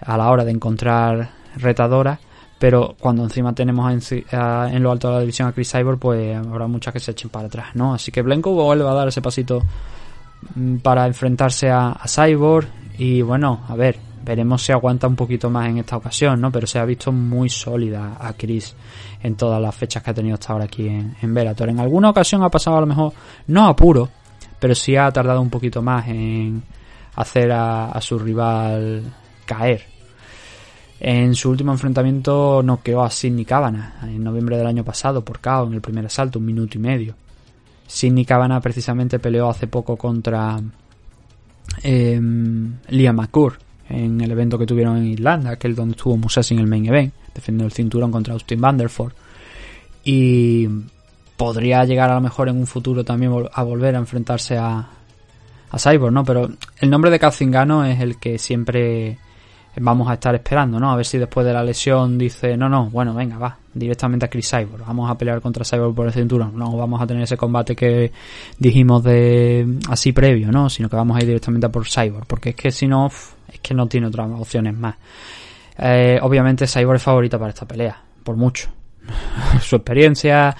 a la hora de encontrar retadoras, pero cuando encima tenemos en, en, lo alto de la división a Chris Cyborg, pues habrá muchas que se echen para atrás, ¿no? Así que Blenko vuelve a dar ese pasito mm, para enfrentarse a, a Cyborg y bueno, a ver, veremos si aguanta un poquito más en esta ocasión, ¿no? Pero se ha visto muy sólida a Chris en todas las fechas que ha tenido hasta ahora aquí en, en. En alguna ocasión ha pasado a lo mejor, no apuro, pero sí ha tardado un poquito más en hacer a, su rival caer. En su último enfrentamiento noqueó a Sidney Cabana en noviembre del año pasado por KO en el primer asalto, un minuto y medio. Sidney Cabana precisamente peleó hace poco contra eh, Liam McCourt en el evento que tuvieron en Irlanda, aquel donde estuvo Musashi en el main event defendiendo el cinturón contra Austin Vanderford. Y podría llegar a lo mejor en un futuro también a volver a enfrentarse a, a Cyborg, ¿no? Pero el nombre de Calcingano es el que siempre vamos a estar esperando, ¿no? A ver si después de la lesión dice, no, no, bueno, venga, va, directamente a Chris Cyborg, vamos a pelear contra Cyborg por el cinturón, no vamos a tener ese combate que dijimos de así previo, ¿no? Sino que vamos a ir directamente a por Cyborg, porque es que si no, es que no tiene otras opciones más. Eh, obviamente Cyborg es favorita para esta pelea, por mucho. [laughs] Su experiencia,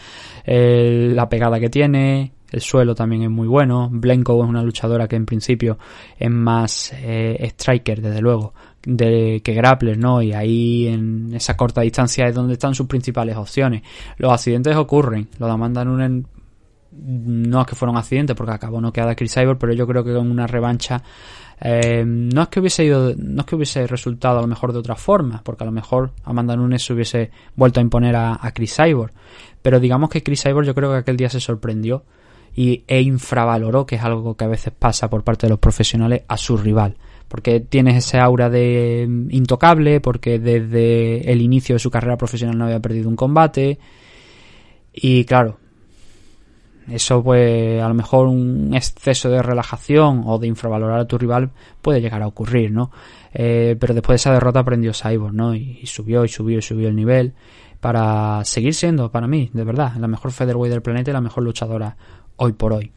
la pegada que tiene, el suelo también es muy bueno. Blenko es una luchadora que en principio es más eh, striker, desde luego, de, que grappler, ¿no? Y ahí en esa corta distancia es donde están sus principales opciones. Los accidentes ocurren. Lo de Amanda Nunes no es que fueron accidentes porque acabó no queda Chris Cyborg, pero yo creo que con una revancha eh, no es que hubiese ido, no es que hubiese resultado a lo mejor de otra forma, porque a lo mejor Amanda Nunes se hubiese vuelto a imponer a, Chris Cyborg, pero digamos que Chris Cyborg yo creo que aquel día se sorprendió y, e infravaloró, que es algo que a veces pasa por parte de los profesionales, a su rival. Porque tienes ese aura de mm, intocable, porque desde el inicio de su carrera profesional no había perdido un combate. Y claro, eso pues a lo mejor un exceso de relajación o de infravalorar a tu rival puede llegar a ocurrir, ¿no? Eh, pero después de esa derrota aprendió Cyborg, ¿no? Y, subió y subió y subió el nivel para seguir siendo, para mí, de verdad, la mejor featherweight del planeta y la mejor luchadora hoy por hoy.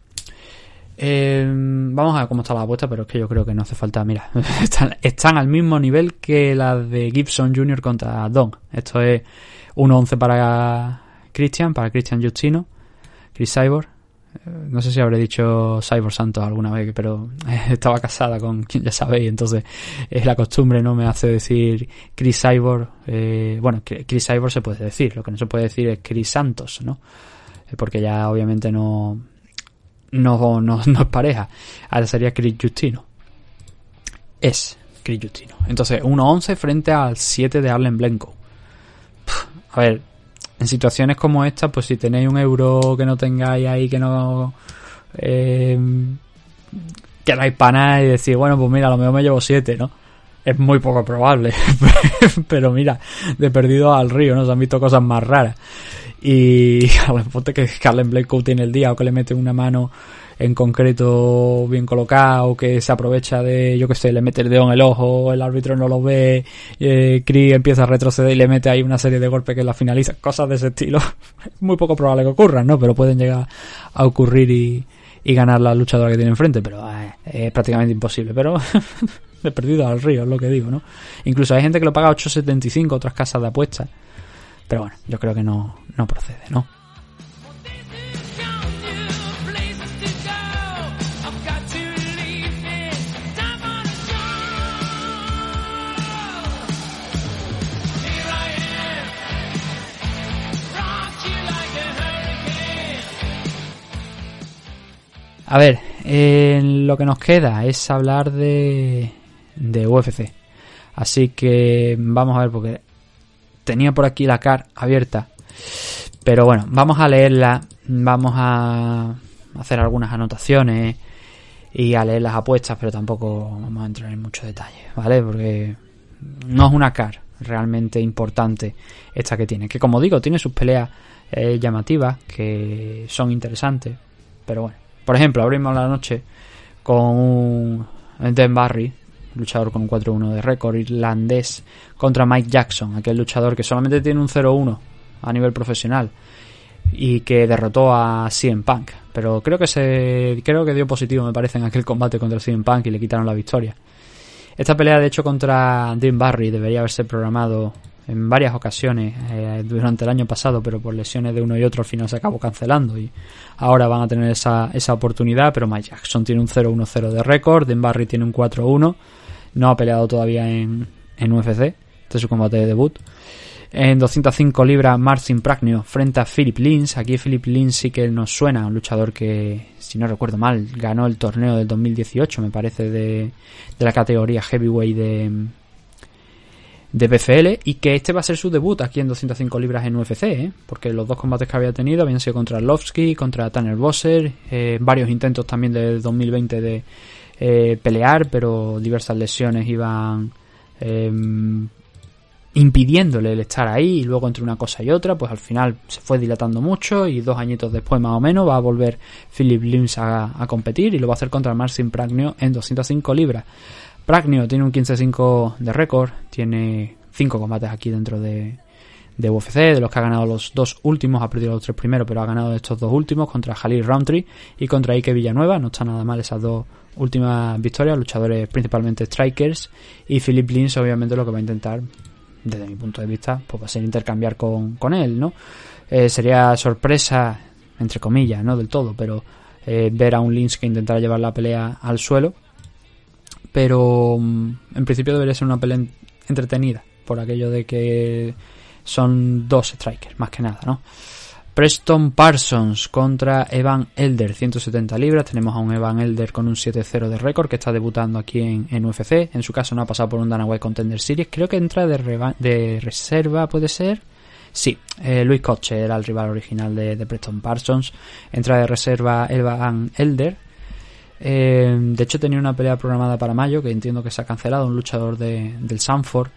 Eh, vamos a ver cómo está la apuesta, pero es que yo creo que no hace falta. Mira, [laughs] están, están al mismo nivel que la de Gibson Jr. contra Don. Esto es 1-11 para Christian, para Christian Justino Chris Cyborg. Eh, no sé si habré dicho Cyborg Santos alguna vez, pero [laughs] estaba casada con quien ya sabéis, entonces es la costumbre, no me hace decir Chris Cyborg. Eh, bueno, Chris Cyborg se puede decir, lo que no se puede decir es Chris Santos, ¿no? Eh, porque ya obviamente no, no, no, [laughs] no es pareja. Ahora sería Chris Justino. Es Chris Justino. Entonces, 1-11 frente al 7 de Arlen Blenko. a ver, en situaciones como esta, pues si tenéis un euro que no tengáis ahí, que no eh, queráis para y decir, bueno, pues mira, a lo mejor me llevo siete, ¿no? Es muy poco probable. [laughs] Pero mira, de perdido al río, ¿no? Se han visto cosas más raras. Y [laughs] mejor que Carlen Blake tiene el día o que le mete una mano en concreto bien colocado, que se aprovecha de, yo que sé, le mete el dedo en el ojo, el árbitro no lo ve, eh, empieza a retroceder y le mete ahí una serie de golpes que la finaliza, cosas de ese estilo. Es [laughs] muy poco probable que ocurran, ¿no? Pero pueden llegar a ocurrir y, y ganar la luchadora que tiene enfrente, pero eh, es prácticamente imposible. Pero de perdido al río, es lo que digo, ¿no? Incluso hay gente que lo paga 8.75, otras casas de apuestas. Pero bueno, yo creo que no, no procede, ¿no? A ver, eh, lo que nos queda es hablar de, de UFC. Así que vamos a ver, porque tenía por aquí la car abierta. Pero bueno, vamos a leerla, vamos a hacer algunas anotaciones y a leer las apuestas, pero tampoco vamos a entrar en mucho detalle, ¿vale? Porque no es una car realmente importante esta que tiene. Que como digo, tiene sus peleas eh, llamativas que son interesantes. Pero bueno, por ejemplo, abrimos la noche con un Den Barry, luchador con un 4-1 de récord irlandés, contra Mike Jackson, aquel luchador que solamente tiene un 0-1 a nivel profesional y que derrotó a CM Punk. Pero creo que se creo que dio positivo, me parece, en aquel combate contra CM Punk y le quitaron la victoria. Esta pelea, de hecho, contra Dean Barry debería haberse programado en varias ocasiones eh, durante el año pasado, pero por lesiones de uno y otro al final se acabó cancelando y ahora van a tener esa, esa oportunidad, pero Mike Jackson tiene un 0-1-0 de récord, Dean Barry tiene un 4-1, no ha peleado todavía en, en UFC, este es su combate de debut. En 205 libras, Marcin Pragnio frente a Philip Lins. Aquí Philip Lins sí que nos suena, un luchador que, si no recuerdo mal, ganó el torneo del 2018, me parece, de, de la categoría heavyweight de, de y que este va a ser su debut aquí en 205 libras en UFC, ¿eh? porque los dos combates que había tenido habían sido contra Lovsky, contra Tanner Bosser, eh, varios intentos también del 2020 de eh, pelear, pero diversas lesiones iban em, impidiéndole el estar ahí y luego entre una cosa y otra pues al final se fue dilatando mucho y dos añitos después más o menos va a volver Philip Lims a, competir y lo va a hacer contra Marcin Pragnio en 205 libras. Pragnio tiene un 15-5 de récord tiene cinco combates aquí dentro de, de UFC, de los que ha ganado los dos últimos, ha perdido los tres primeros, pero ha ganado estos dos últimos contra Jalil Roundtree y contra Ike Villanueva. No está nada mal esas dos últimas victorias, luchadores principalmente strikers. Y Philip Lins, obviamente, lo que va a intentar desde mi punto de vista, pues va a ser intercambiar con, con él, ¿no? Eh, sería sorpresa, entre comillas, no del todo, pero eh, ver a un Lynch que intentara llevar la pelea al suelo. Pero mm, en principio debería ser una pelea entretenida, por aquello de que son dos strikers, más que nada, ¿no? Preston Parsons contra Evan Elder, 170 libras. Tenemos a un Evan Elder con un 7-0 de récord que está debutando aquí en, UFC. En su caso no ha pasado por un Dana Contender Series. Creo que entra de, reserva, puede ser. Sí, eh, Luis Coche era el rival original de, Preston Parsons. Entra de reserva Evan Elder. Eh, de hecho tenía una pelea programada para mayo que entiendo que se ha cancelado. Un luchador del Sanford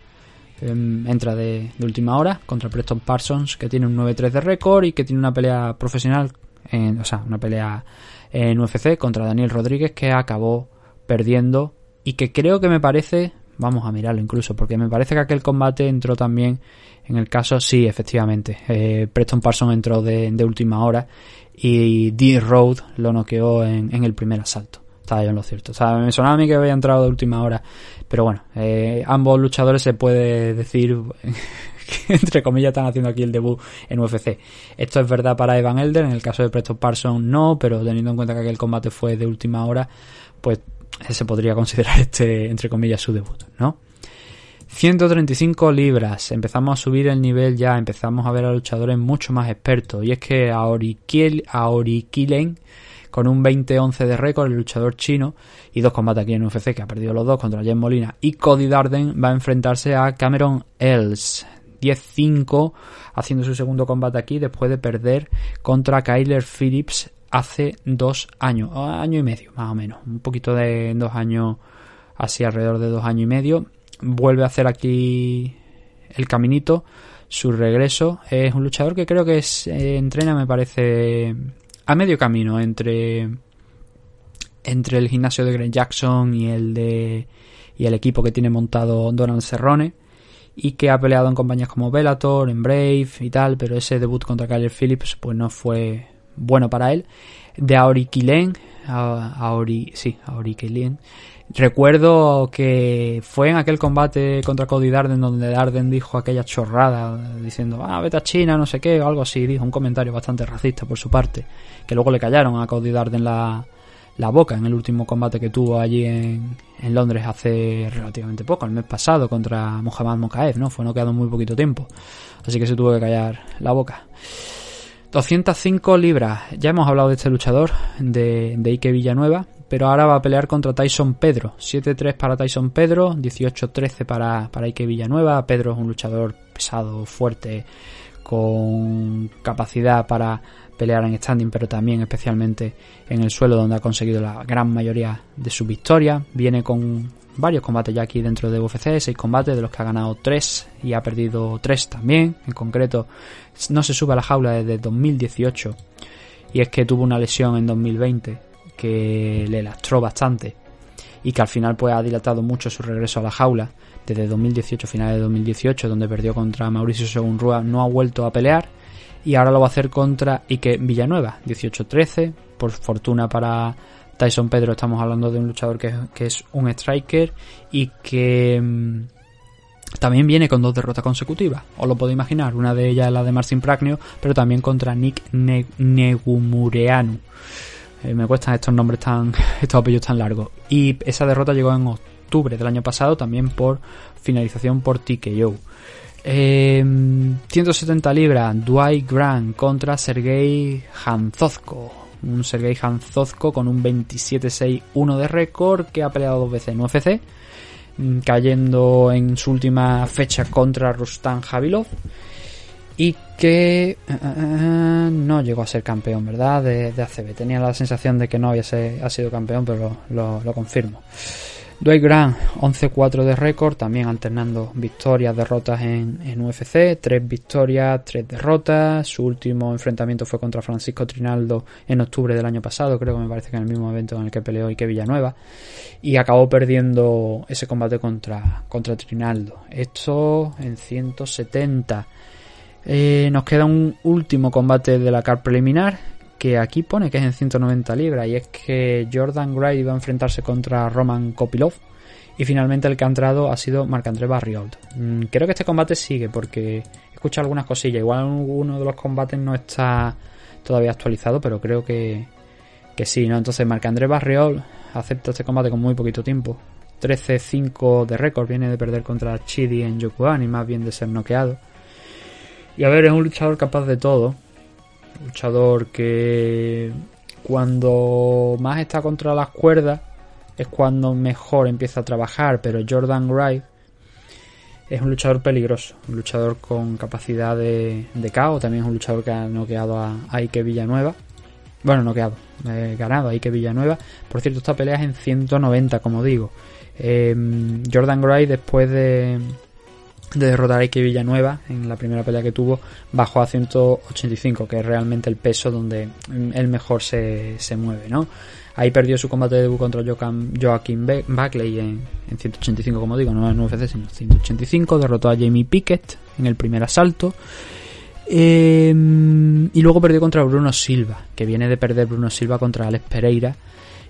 entra de, última hora contra Preston Parsons, que tiene un 9-3 de récord y que tiene una pelea profesional, en, o sea, una pelea en UFC contra Daniel Rodríguez, que acabó perdiendo y que creo que me parece, vamos a mirarlo incluso, porque me parece que aquel combate entró también, en el caso, sí, efectivamente, eh, Preston Parsons entró de, última hora y D. Road lo noqueó en, en el primer asalto estaba yo en lo cierto. O sea, me sonaba a mí que había entrado de última hora. Pero bueno, eh, ambos luchadores se puede decir [laughs] que entre comillas están haciendo aquí el debut en UFC. Esto es verdad para Evan Elder, en el caso de Preston Parsons no, pero teniendo en cuenta que aquel combate fue de última hora, pues se podría considerar este, entre comillas, su debut, ¿no? 135 libras, empezamos a subir el nivel ya, empezamos a ver a luchadores mucho más expertos. Y es que a Kilen con un 20-11 de récord, el luchador chino, y dos combates aquí en UFC, que ha perdido los dos contra Jen Molina y Cody Darden, va a enfrentarse a Cameron Els. 10-5, haciendo su segundo combate aquí, después de perder contra Kyler Phillips hace dos años, año y medio, más o menos, un poquito de dos años, así alrededor de dos años y medio. Vuelve a hacer aquí el caminito, su regreso. Es un luchador que creo que es, eh, entrena, me parece, a medio camino entre entre el gimnasio de Grant Jackson y el de y el equipo que tiene montado Donald Cerrone y que ha peleado en compañías como Bellator, en Brave y tal, pero ese debut contra Kyler Phillips pues no fue bueno para él. De Aori Kilen, Aori, sí, Aori Kilen, Recuerdo que fue en aquel combate contra Cody Darden donde Darden dijo aquella chorrada diciendo, ah, vete a China, no sé qué, o algo así. Dijo un comentario bastante racista por su parte, que luego le callaron a Cody Darden la, la boca en el último combate que tuvo allí en, en, Londres hace relativamente poco, el mes pasado, contra Mohamed Mokaev, ¿no? Fue no quedado muy poquito tiempo. Así que se tuvo que callar la boca. 205 libras. Ya hemos hablado de este luchador, de, de Ike Villanueva, pero ahora va a pelear contra Tyson Pedro. 7-3 para Tyson Pedro, 18-13 para, para Ike Villanueva. Pedro es un luchador pesado, fuerte, con capacidad para pelear en standing, pero también especialmente en el suelo, donde ha conseguido la gran mayoría de sus victorias. Viene con varios combates ya aquí dentro de UFC, 6 combates, de los que ha ganado 3 y ha perdido 3 también. En concreto, no se sube a la jaula desde 2018 y es que tuvo una lesión en 2020 que le lastró bastante y que al final pues ha dilatado mucho su regreso a la jaula. Desde 2018, finales de 2018, donde perdió contra Mauricio Según Rúa, no ha vuelto a pelear y ahora lo va a hacer contra Ike Villanueva, 18-13, por fortuna para Tyson Pedro estamos hablando de un luchador que, es un striker y que mm, también viene con dos derrotas consecutivas, os lo puedo imaginar, una de ellas es la de Marcin Pragnio, pero también contra Nick Negumureanu. Eh, me cuestan estos nombres tan, [laughs] estos apellidos tan largos. Y esa derrota llegó en octubre del año pasado, también por finalización por TKO. 170 em, libras, Dwight Grant contra Sergei Hanzozko. Un Sergei Hanzozko con un 27-6-1 de récord que ha peleado dos veces en UFC, cayendo en su última fecha contra Rustam Javilov y que eh, eh, eh, no llegó a ser campeón, ¿verdad? De, ACB. Tenía la sensación de que no había sido campeón, pero lo, lo confirmo. Dwight Grant, 11-4 de récord, también alternando victorias, derrotas en, en, UFC, 3 victorias, 3 derrotas. Su último enfrentamiento fue contra Francisco Trinaldo en octubre del año pasado, creo que me parece que en el mismo evento en el que peleó Ike Villanueva. Y acabó perdiendo ese combate contra, contra Trinaldo. Esto en 170. Eh, nos queda un último combate de la car preliminar, que aquí pone que es en 190 libras, y es que Jordan Gray iba a enfrentarse contra Roman Kopilov, y finalmente el que ha entrado ha sido Marc-André Barriot. Mm, creo que este combate sigue, porque he escuchado algunas cosillas, igual uno de los combates no está todavía actualizado, pero creo que, que sí, ¿no? Entonces Marc-André Barriol acepta este combate con muy poquito tiempo. 13-5 de récord, viene de perder contra Chidi en Yokuan y más bien de ser noqueado. Y a ver, es un luchador capaz de todo. Luchador que cuando más está contra las cuerdas es cuando mejor empieza a trabajar, pero Jordan Wright es un luchador peligroso, un luchador con capacidad de, de caos, también es un luchador que ha noqueado a, Ike Villanueva. Bueno, noqueado, eh, ganado a Ike Villanueva. Por cierto, esta pelea es en 190, como digo. Eh, Jordan Wright después de, de derrotar a Ike Villanueva en la primera pelea que tuvo, bajó a 185, que es realmente el peso donde él mejor se, se mueve, ¿no? Ahí perdió su combate de debut contra Joaquín Buckley en, 185, como digo, no en UFC, sino en 185. Derrotó a Jamie Pickett en el primer asalto. Em, y luego perdió contra Bruno Silva, que viene de perder Bruno Silva contra Alex Pereira.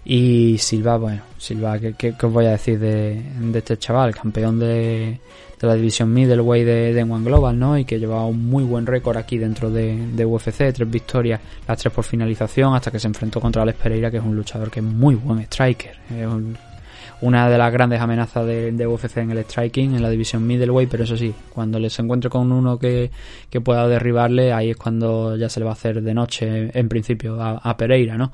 Y Silva, bueno, Silva, ¿qué, os voy a decir de, de este chaval? Campeón de, de la división middleweight de, de One Global, ¿no? Y que llevaba un muy buen récord aquí dentro de, de, UFC, tres victorias, las tres por finalización, hasta que se enfrentó contra Alex Pereira, que es un luchador que es muy buen striker. Es una de las grandes amenazas de, de, UFC en el striking, en la división middleweight, pero eso sí, cuando les encuentre con uno que, que, pueda derribarle, ahí es cuando ya se le va a hacer de noche, en principio, a, a Pereira, ¿no?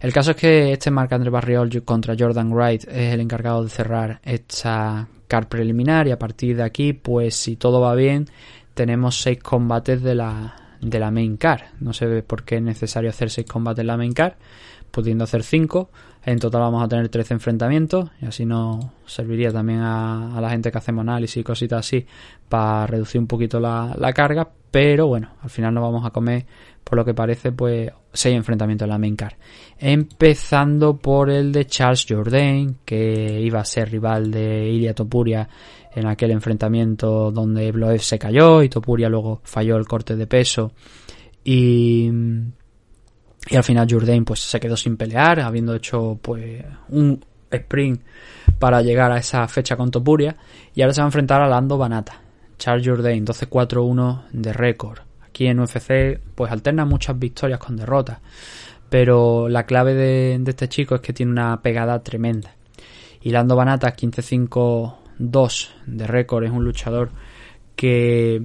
El caso es que este Marc André Barriol contra Jordan Wright es el encargado de cerrar esta car preliminar y a partir de aquí, pues si todo va bien, tenemos seis combates de la, de la main car. No sé por qué es necesario hacer seis combates en la main car, pudiendo hacer cinco. En total vamos a tener 13 enfrentamientos y así nos serviría también a, la gente que hacemos análisis y cositas así para reducir un poquito la, la carga. Pero bueno, al final nos vamos a comer por lo que parece, pues seis enfrentamientos en la main. Empezando por el de Charles Jourdain, que iba a ser rival de Ilya Topuria en aquel enfrentamiento donde Bloev se cayó y Topuria luego falló el corte de peso y, y al final Jourdain pues se quedó sin pelear, habiendo hecho pues un sprint para llegar a esa fecha con Topuria y ahora se va a enfrentar a Lando Banata. Charles Jourdain 12-4-1 de récord aquí en UFC pues alterna muchas victorias con derrotas. Pero la clave de, este chico es que tiene una pegada tremenda. Y Lando Banata 15-5-2 de récord es un luchador que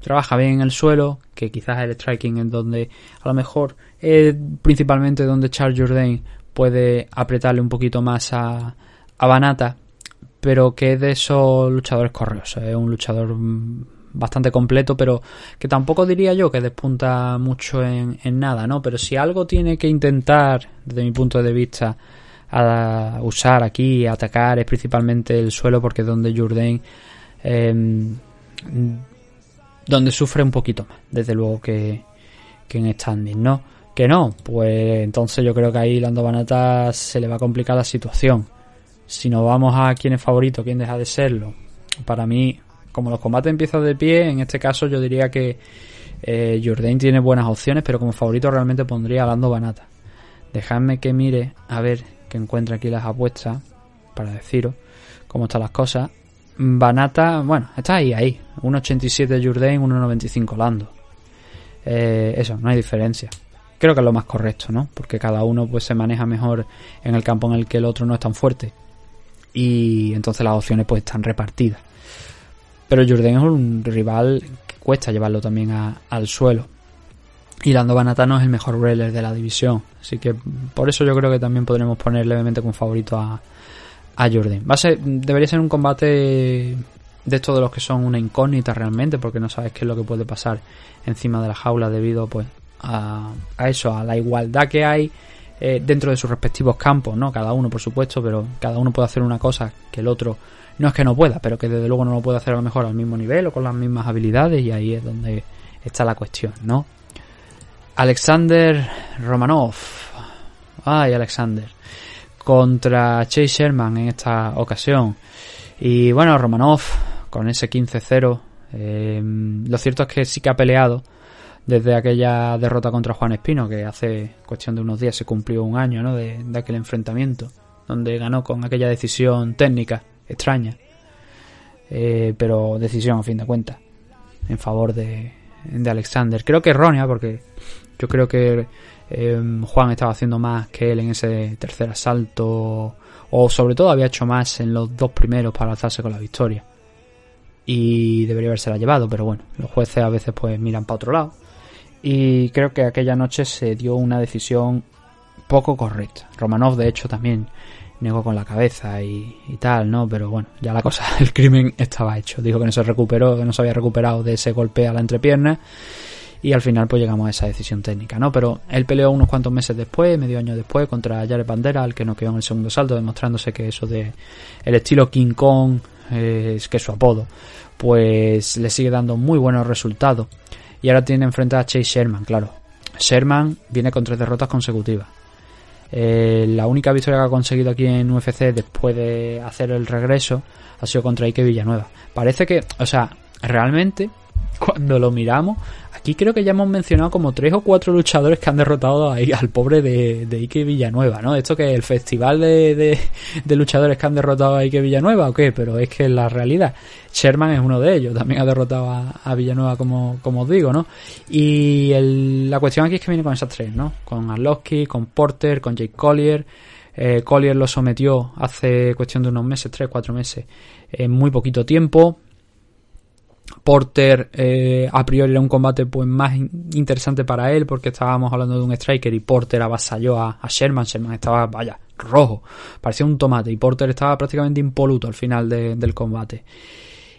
trabaja bien en el suelo, que quizás el striking en donde a lo mejor es principalmente donde Charles Jourdain puede apretarle un poquito más a, a Banata, pero que es de esos luchadores correos, es un luchador bastante completo, pero que tampoco diría yo que despunta mucho en, en nada, ¿no? Pero si algo tiene que intentar, desde mi punto de vista, a usar aquí, atacar, es principalmente el suelo, porque es donde Jourdain em, donde sufre un poquito más, desde luego que, que en standing, ¿no? Que no, pues entonces yo creo que ahí Lando Banata se le va a complicar la situación. Si nos vamos a quién es favorito, quién deja de serlo, para mí como los combates empiezan de pie, en este caso yo diría que eh, Jourdain tiene buenas opciones, pero como favorito realmente pondría a Lando Banata. Dejadme que mire a ver que encuentre aquí las apuestas para deciros cómo están las cosas. Banata, bueno, está ahí, ahí. 1.87 Jourdain, 1.95 Lando. Eh, eso, no hay diferencia. Creo que es lo más correcto, ¿no? Porque cada uno pues se maneja mejor en el campo en el que el otro no es tan fuerte. Y entonces las opciones pues están repartidas. Pero Jordan es un rival que cuesta llevarlo también al suelo. Y Lando Banata no es el mejor railer de la división. Así que por eso yo creo que también podremos poner levemente como favorito a, a Jordan. Va a ser, debería ser un combate de estos de los que son una incógnita realmente, porque no sabes qué es lo que puede pasar encima de la jaula debido pues a, a eso, a la igualdad que hay eh, dentro de sus respectivos campos, ¿no? Cada uno, por supuesto, pero cada uno puede hacer una cosa que el otro no es que no pueda, pero que desde luego no lo puede hacer a lo mejor al mismo nivel o con las mismas habilidades y ahí es donde está la cuestión, ¿no? Alexander Romanov. Ay, Alexander. Contra Chase Sherman en esta ocasión. Y bueno, Romanov con ese 15-0. Eh, lo cierto es que sí que ha peleado desde aquella derrota contra Juan Espino, que hace cuestión de unos días se cumplió un año ¿no? de aquel enfrentamiento, donde ganó con aquella decisión técnica extraña, eh, pero decisión a fin de cuentas en favor de, de Alexander. Creo que errónea porque yo creo que eh, Juan estaba haciendo más que él en ese tercer asalto o sobre todo había hecho más en los dos primeros para alzarse con la victoria. Y debería haberse la llevado pero bueno los jueces a veces pues miran para otro lado. Y creo que aquella noche se dio una decisión poco correcta. Romanov de hecho también negó con la cabeza y, tal, ¿no? Pero bueno, ya la cosa, [laughs] el crimen estaba hecho. Dijo que no se recuperó, que no se había recuperado de ese golpe a la entrepierna y al final pues llegamos a esa decisión técnica, ¿no? Pero él peleó unos cuantos meses después, medio año después, contra Jared Bandera, al que no quedó en el segundo salto, demostrándose que eso de el estilo King Kong, eh, es que es su apodo, pues le sigue dando muy buenos resultados. Y ahora tiene enfrente a Chase Sherman, claro. Sherman viene con tres derrotas consecutivas. Eh, la única victoria que ha conseguido aquí en UFC después de hacer el regreso ha sido contra Ike Villanueva. Parece que, o sea, realmente, [laughs] cuando lo miramos, aquí creo que ya hemos mencionado como tres o cuatro luchadores que han derrotado ahí al pobre de, de Ike Villanueva, ¿no? Esto que es el festival de, luchadores que han derrotado a Ike Villanueva o qué, pero es que la realidad, Sherman es uno de ellos, también ha derrotado a, Villanueva como, como os digo, ¿no? Y la cuestión aquí es que viene con esas tres, ¿no? Con Arlovsky, con Porter, con Jake Collier. Eh, Collier lo sometió hace cuestión de unos meses, tres, cuatro meses, en muy poquito tiempo Porter eh, a priori era un combate pues más interesante para él porque estábamos hablando de un striker y Porter avasalló a, Sherman. Sherman estaba, vaya, rojo, parecía un tomate y Porter estaba prácticamente impoluto al final del combate.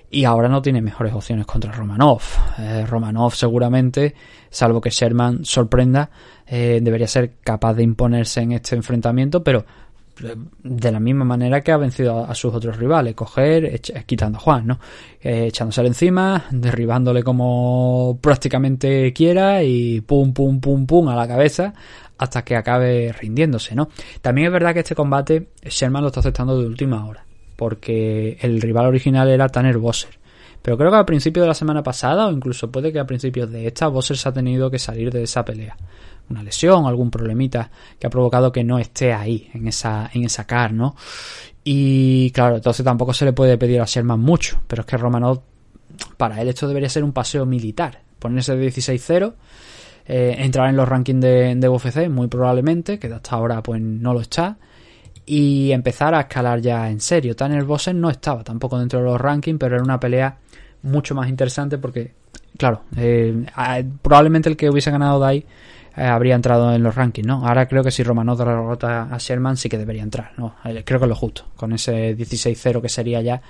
Y ahora no tiene mejores opciones contra Romanov. Eh, Romanov seguramente, salvo que Sherman sorprenda, eh, debería ser capaz de imponerse en este enfrentamiento, pero de la misma manera que ha vencido a, sus otros rivales, coger, quitando a Juan, ¿no? Eh, echándosele encima, derribándole como prácticamente quiera y pum, pum, pum, pum a la cabeza hasta que acabe rindiéndose, ¿no? También es verdad que este combate Sherman lo está aceptando de última hora, porque el rival original era Tanner Bosser. Pero creo que al principio de la semana pasada, o incluso puede que a principios de esta, Bosser se ha tenido que salir de esa pelea una lesión, algún problemita que ha provocado que no esté ahí, en esa, en esa car, ¿no? Y claro, entonces tampoco se le puede pedir a Sherman mucho, pero es que Romanov, para él esto debería ser un paseo militar, ponerse de 16-0, eh, entrar en los rankings de, de UFC, muy probablemente, que hasta ahora pues no lo está, y empezar a escalar ya en serio. Tanner Bossen no estaba tampoco dentro de los rankings, pero era una pelea mucho más interesante porque claro, eh, probablemente el que hubiese ganado Dai eh, habría entrado en los rankings, ¿no? Ahora creo que si Romanov derrota a Sherman sí que debería entrar, ¿no? Eh, creo que es lo justo, con ese 16-0 que sería ya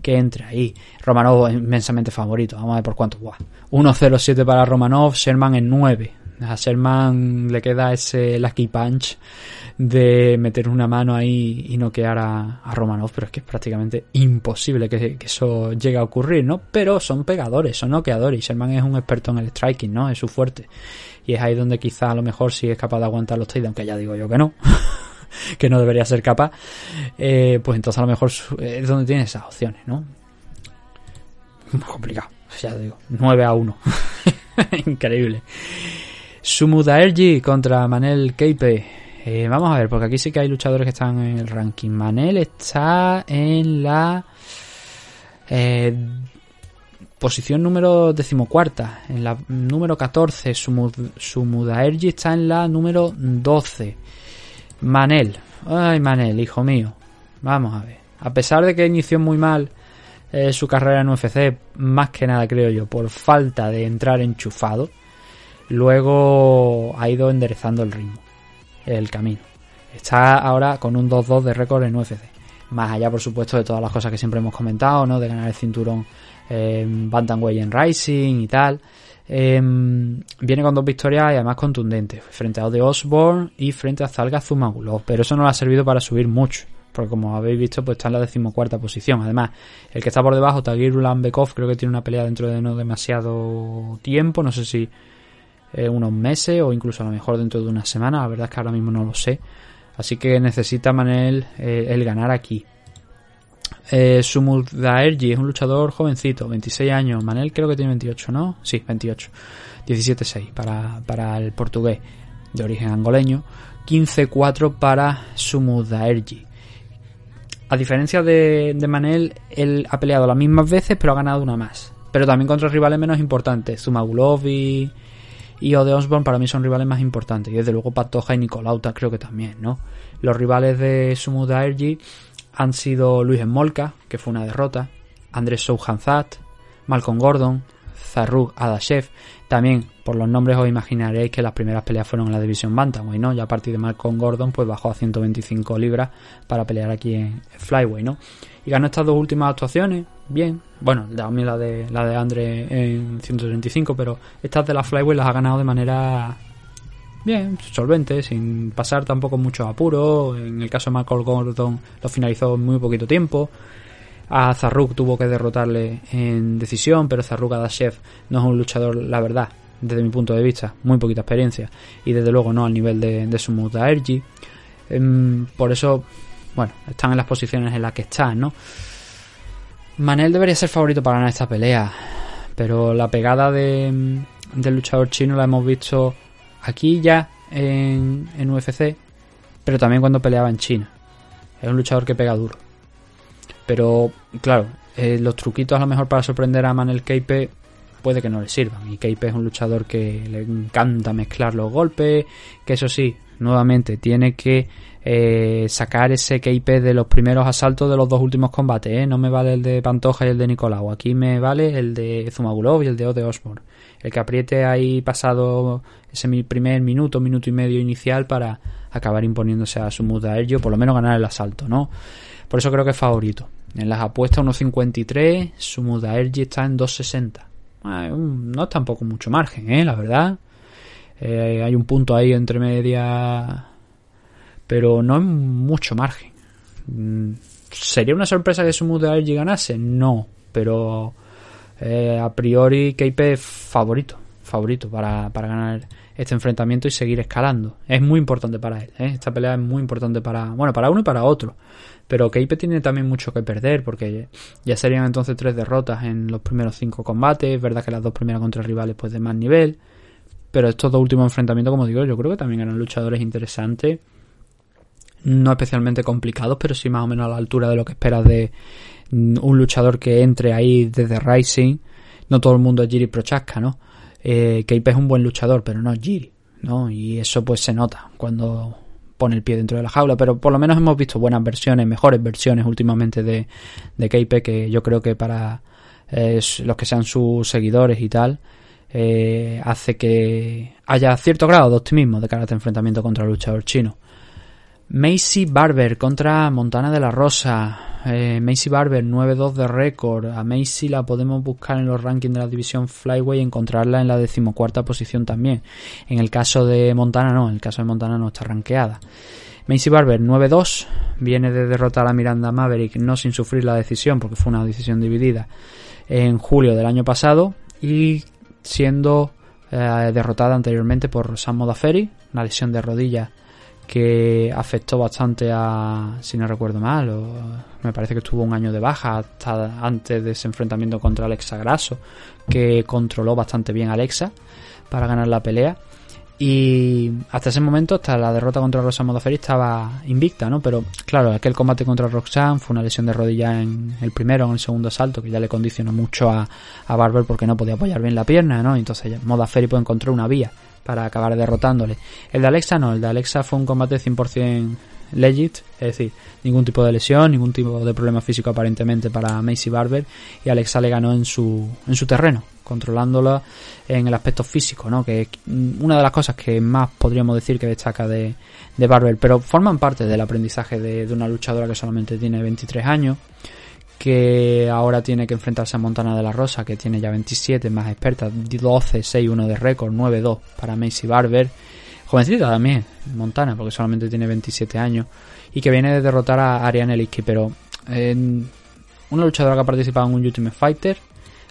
que entre ahí. Romanov inmensamente favorito, vamos a ver por cuánto. 1-0-7 para Romanov, Sherman en 9. A Sherman le queda ese lucky punch de meter una mano ahí y noquear a, a Romanov, pero es que es prácticamente imposible que, eso llegue a ocurrir, ¿no? Pero son pegadores, son noqueadores y Sherman es un experto en el striking, ¿no? Es su fuerte. Y es ahí donde quizá a lo mejor sí es capaz de aguantar los takedowns, aunque ya digo yo que no. [laughs] que no debería ser capaz. Eh, pues entonces a lo mejor es donde tiene esas opciones, ¿no? Complicado, ya digo. 9 a 1. [laughs] Increíble. Sumudaerji contra Manel Keipe. Eh, vamos a ver, porque aquí sí que hay luchadores que están en el ranking. Manel está en la eh, posición número decimocuarta. En la número 14. Sumudaerji está en la número 12. Manel. Ay, Manel, hijo mío. Vamos a ver. A pesar de que inició muy mal eh, su carrera en UFC, más que nada creo yo, por falta de entrar enchufado, luego ha ido enderezando el ritmo el camino. Está ahora con un 2-2 de récord en UFC. Más allá, por supuesto, de todas las cosas que siempre hemos comentado, ¿no? De ganar el cinturón en Bantamweight en Rising y tal. Em, viene con dos victorias y además contundentes. Frente a Ode Osborne y frente a Zalga Zumagulov. Pero eso no le ha servido para subir mucho. Porque como habéis visto, pues está en la decimocuarta posición. Además, el que está por debajo, Tagir Ulambekov, creo que tiene una pelea dentro de no demasiado tiempo. No sé si eh, unos meses o incluso a lo mejor dentro de una semana. La verdad es que ahora mismo no lo sé. Así que necesita Manel eh, el ganar aquí. Eh, Sumudaerji es un luchador jovencito, 26 años. Manel creo que tiene 28, ¿no? Sí, 28. 17-6 para, para el portugués de origen angoleño. 15-4 para Sumudaerji. A diferencia de, de, Manel, él ha peleado las mismas veces, pero ha ganado una más. Pero también contra rivales menos importantes. Zumagulov y, y Ode para mí son rivales más importantes. Y desde luego Patoja y Nicolauta creo que también, ¿no? Los rivales de Sumuda Ergi han sido Luis Smolka, que fue una derrota, Andrés Souhanzat, Malcolm Gordon, Zarrug Adashev. También, por los nombres os imaginaréis que las primeras peleas fueron en la división Bantamweight, ¿no? Ya a partir de Malcolm Gordon, pues bajó a 125 libras para pelear aquí en Flyway, ¿no? Y ganó estas dos últimas actuaciones, bien. Bueno, también la de, la de Andre en 135, pero estas de la Flyway las ha ganado de manera bien, solvente, sin pasar tampoco mucho apuro. En el caso de Malcolm Gordon lo finalizó en muy poquito tiempo. A Zarruk tuvo que derrotarle en decisión, pero Zarruk Adashev no es un luchador, la verdad, desde mi punto de vista, muy poquita experiencia. Y desde luego no al nivel de, de Sumuda Ergi. Em, por eso, bueno, están en las posiciones en las que están, ¿no? Manel debería ser favorito para ganar esta pelea, pero la pegada de, del luchador chino la hemos visto aquí ya en, UFC, pero también cuando peleaba en China. Es un luchador que pega duro. Pero, claro, eh, los truquitos a lo mejor para sorprender a Manel Keipe puede que no le sirvan. Y Keipe es un luchador que le encanta mezclar los golpes, que eso sí, nuevamente tiene que eh, sacar ese KIP de los primeros asaltos de los dos últimos combates. ¿eh? No me vale el de Pantoja y el de Nicolau. Aquí me vale el de Zumagulov y el de Ode Osborne. El que apriete ahí pasado ese primer minuto, minuto y medio inicial para acabar imponiéndose a su muda ello, por lo menos ganar el asalto, ¿no? Por eso creo que es favorito. En las apuestas 1.53, su Ergi está en 2.60. no es tampoco mucho margen, ¿eh? La verdad. Eh, hay un punto ahí entre media pero no en mucho margen. Mm, ¿Sería una sorpresa que Sumu de ganase? No, pero eh, a priori KP es favorito, favorito para, para, ganar este enfrentamiento y seguir escalando. Es muy importante para él, ¿eh? esta pelea es muy importante para, bueno, para uno y para otro. Pero Keipe tiene también mucho que perder porque ya serían entonces tres derrotas en los primeros cinco combates. Es verdad que las dos primeras contra rivales pues de más nivel. Pero estos dos últimos enfrentamientos, como digo, yo creo que también eran luchadores interesantes no especialmente complicados, pero sí más o menos a la altura de lo que esperas de un luchador que entre ahí desde Rising. No todo el mundo es Jiri Prochaska, ¿no? Eh, es un buen luchador, pero no es Jiri, ¿no? Y eso pues se nota cuando pone el pie dentro de la jaula, pero por lo menos hemos visto buenas versiones, mejores versiones últimamente de, de Keipe, que yo creo que para los que sean sus seguidores y tal, eh, hace que haya cierto grado de optimismo de cara a este enfrentamiento contra el luchador chino. Macy Barber contra Montana de la Rosa. Eh, Macy Barber 9-2 de récord. A Macy la podemos buscar en los rankings de la división Flyway y encontrarla en la decimocuarta posición también. En el caso de Montana no, en el caso de Montana no está rankeada. Macy Barber 9-2 viene de derrotar a Miranda Maverick no sin sufrir la decisión porque fue una decisión dividida en julio del año pasado y siendo eh, derrotada anteriormente por Sam Modaferi, una lesión de rodilla que afectó bastante a, si no recuerdo mal, me parece que estuvo un año de baja hasta antes de ese enfrentamiento contra Alexa Grasso, que controló bastante bien a Alexa para ganar la pelea. Y hasta ese momento, hasta la derrota contra Roxanne Modafferi estaba invicta, ¿no? Pero claro, aquel combate contra Roxanne fue una lesión de rodilla en el primero, en el segundo asalto, que ya le condicionó mucho a, a Barber porque no podía apoyar bien la pierna, ¿no? Entonces Modafferi pues encontró una vía para acabar derrotándole. El de Alexa no, el de Alexa fue un combate 100% legit, es decir, ningún tipo de lesión, ningún tipo de problema físico aparentemente para Macy Barber y Alexa le ganó en su, en su terreno, controlándola en el aspecto físico, ¿no? que es una de las cosas que más podríamos decir que destaca de, de Barber, pero forman parte del aprendizaje de, de una luchadora que solamente tiene 23 años que ahora tiene que enfrentarse a Montana de la Rosa, que tiene ya 27, más experta, 12, 6-1 de récord, 9-2 para Macy Barber jovencita también, Montana, porque solamente tiene 27 años, y que viene de derrotar a Ariane Liski, pero una luchadora que ha participado en un Ultimate Fighter,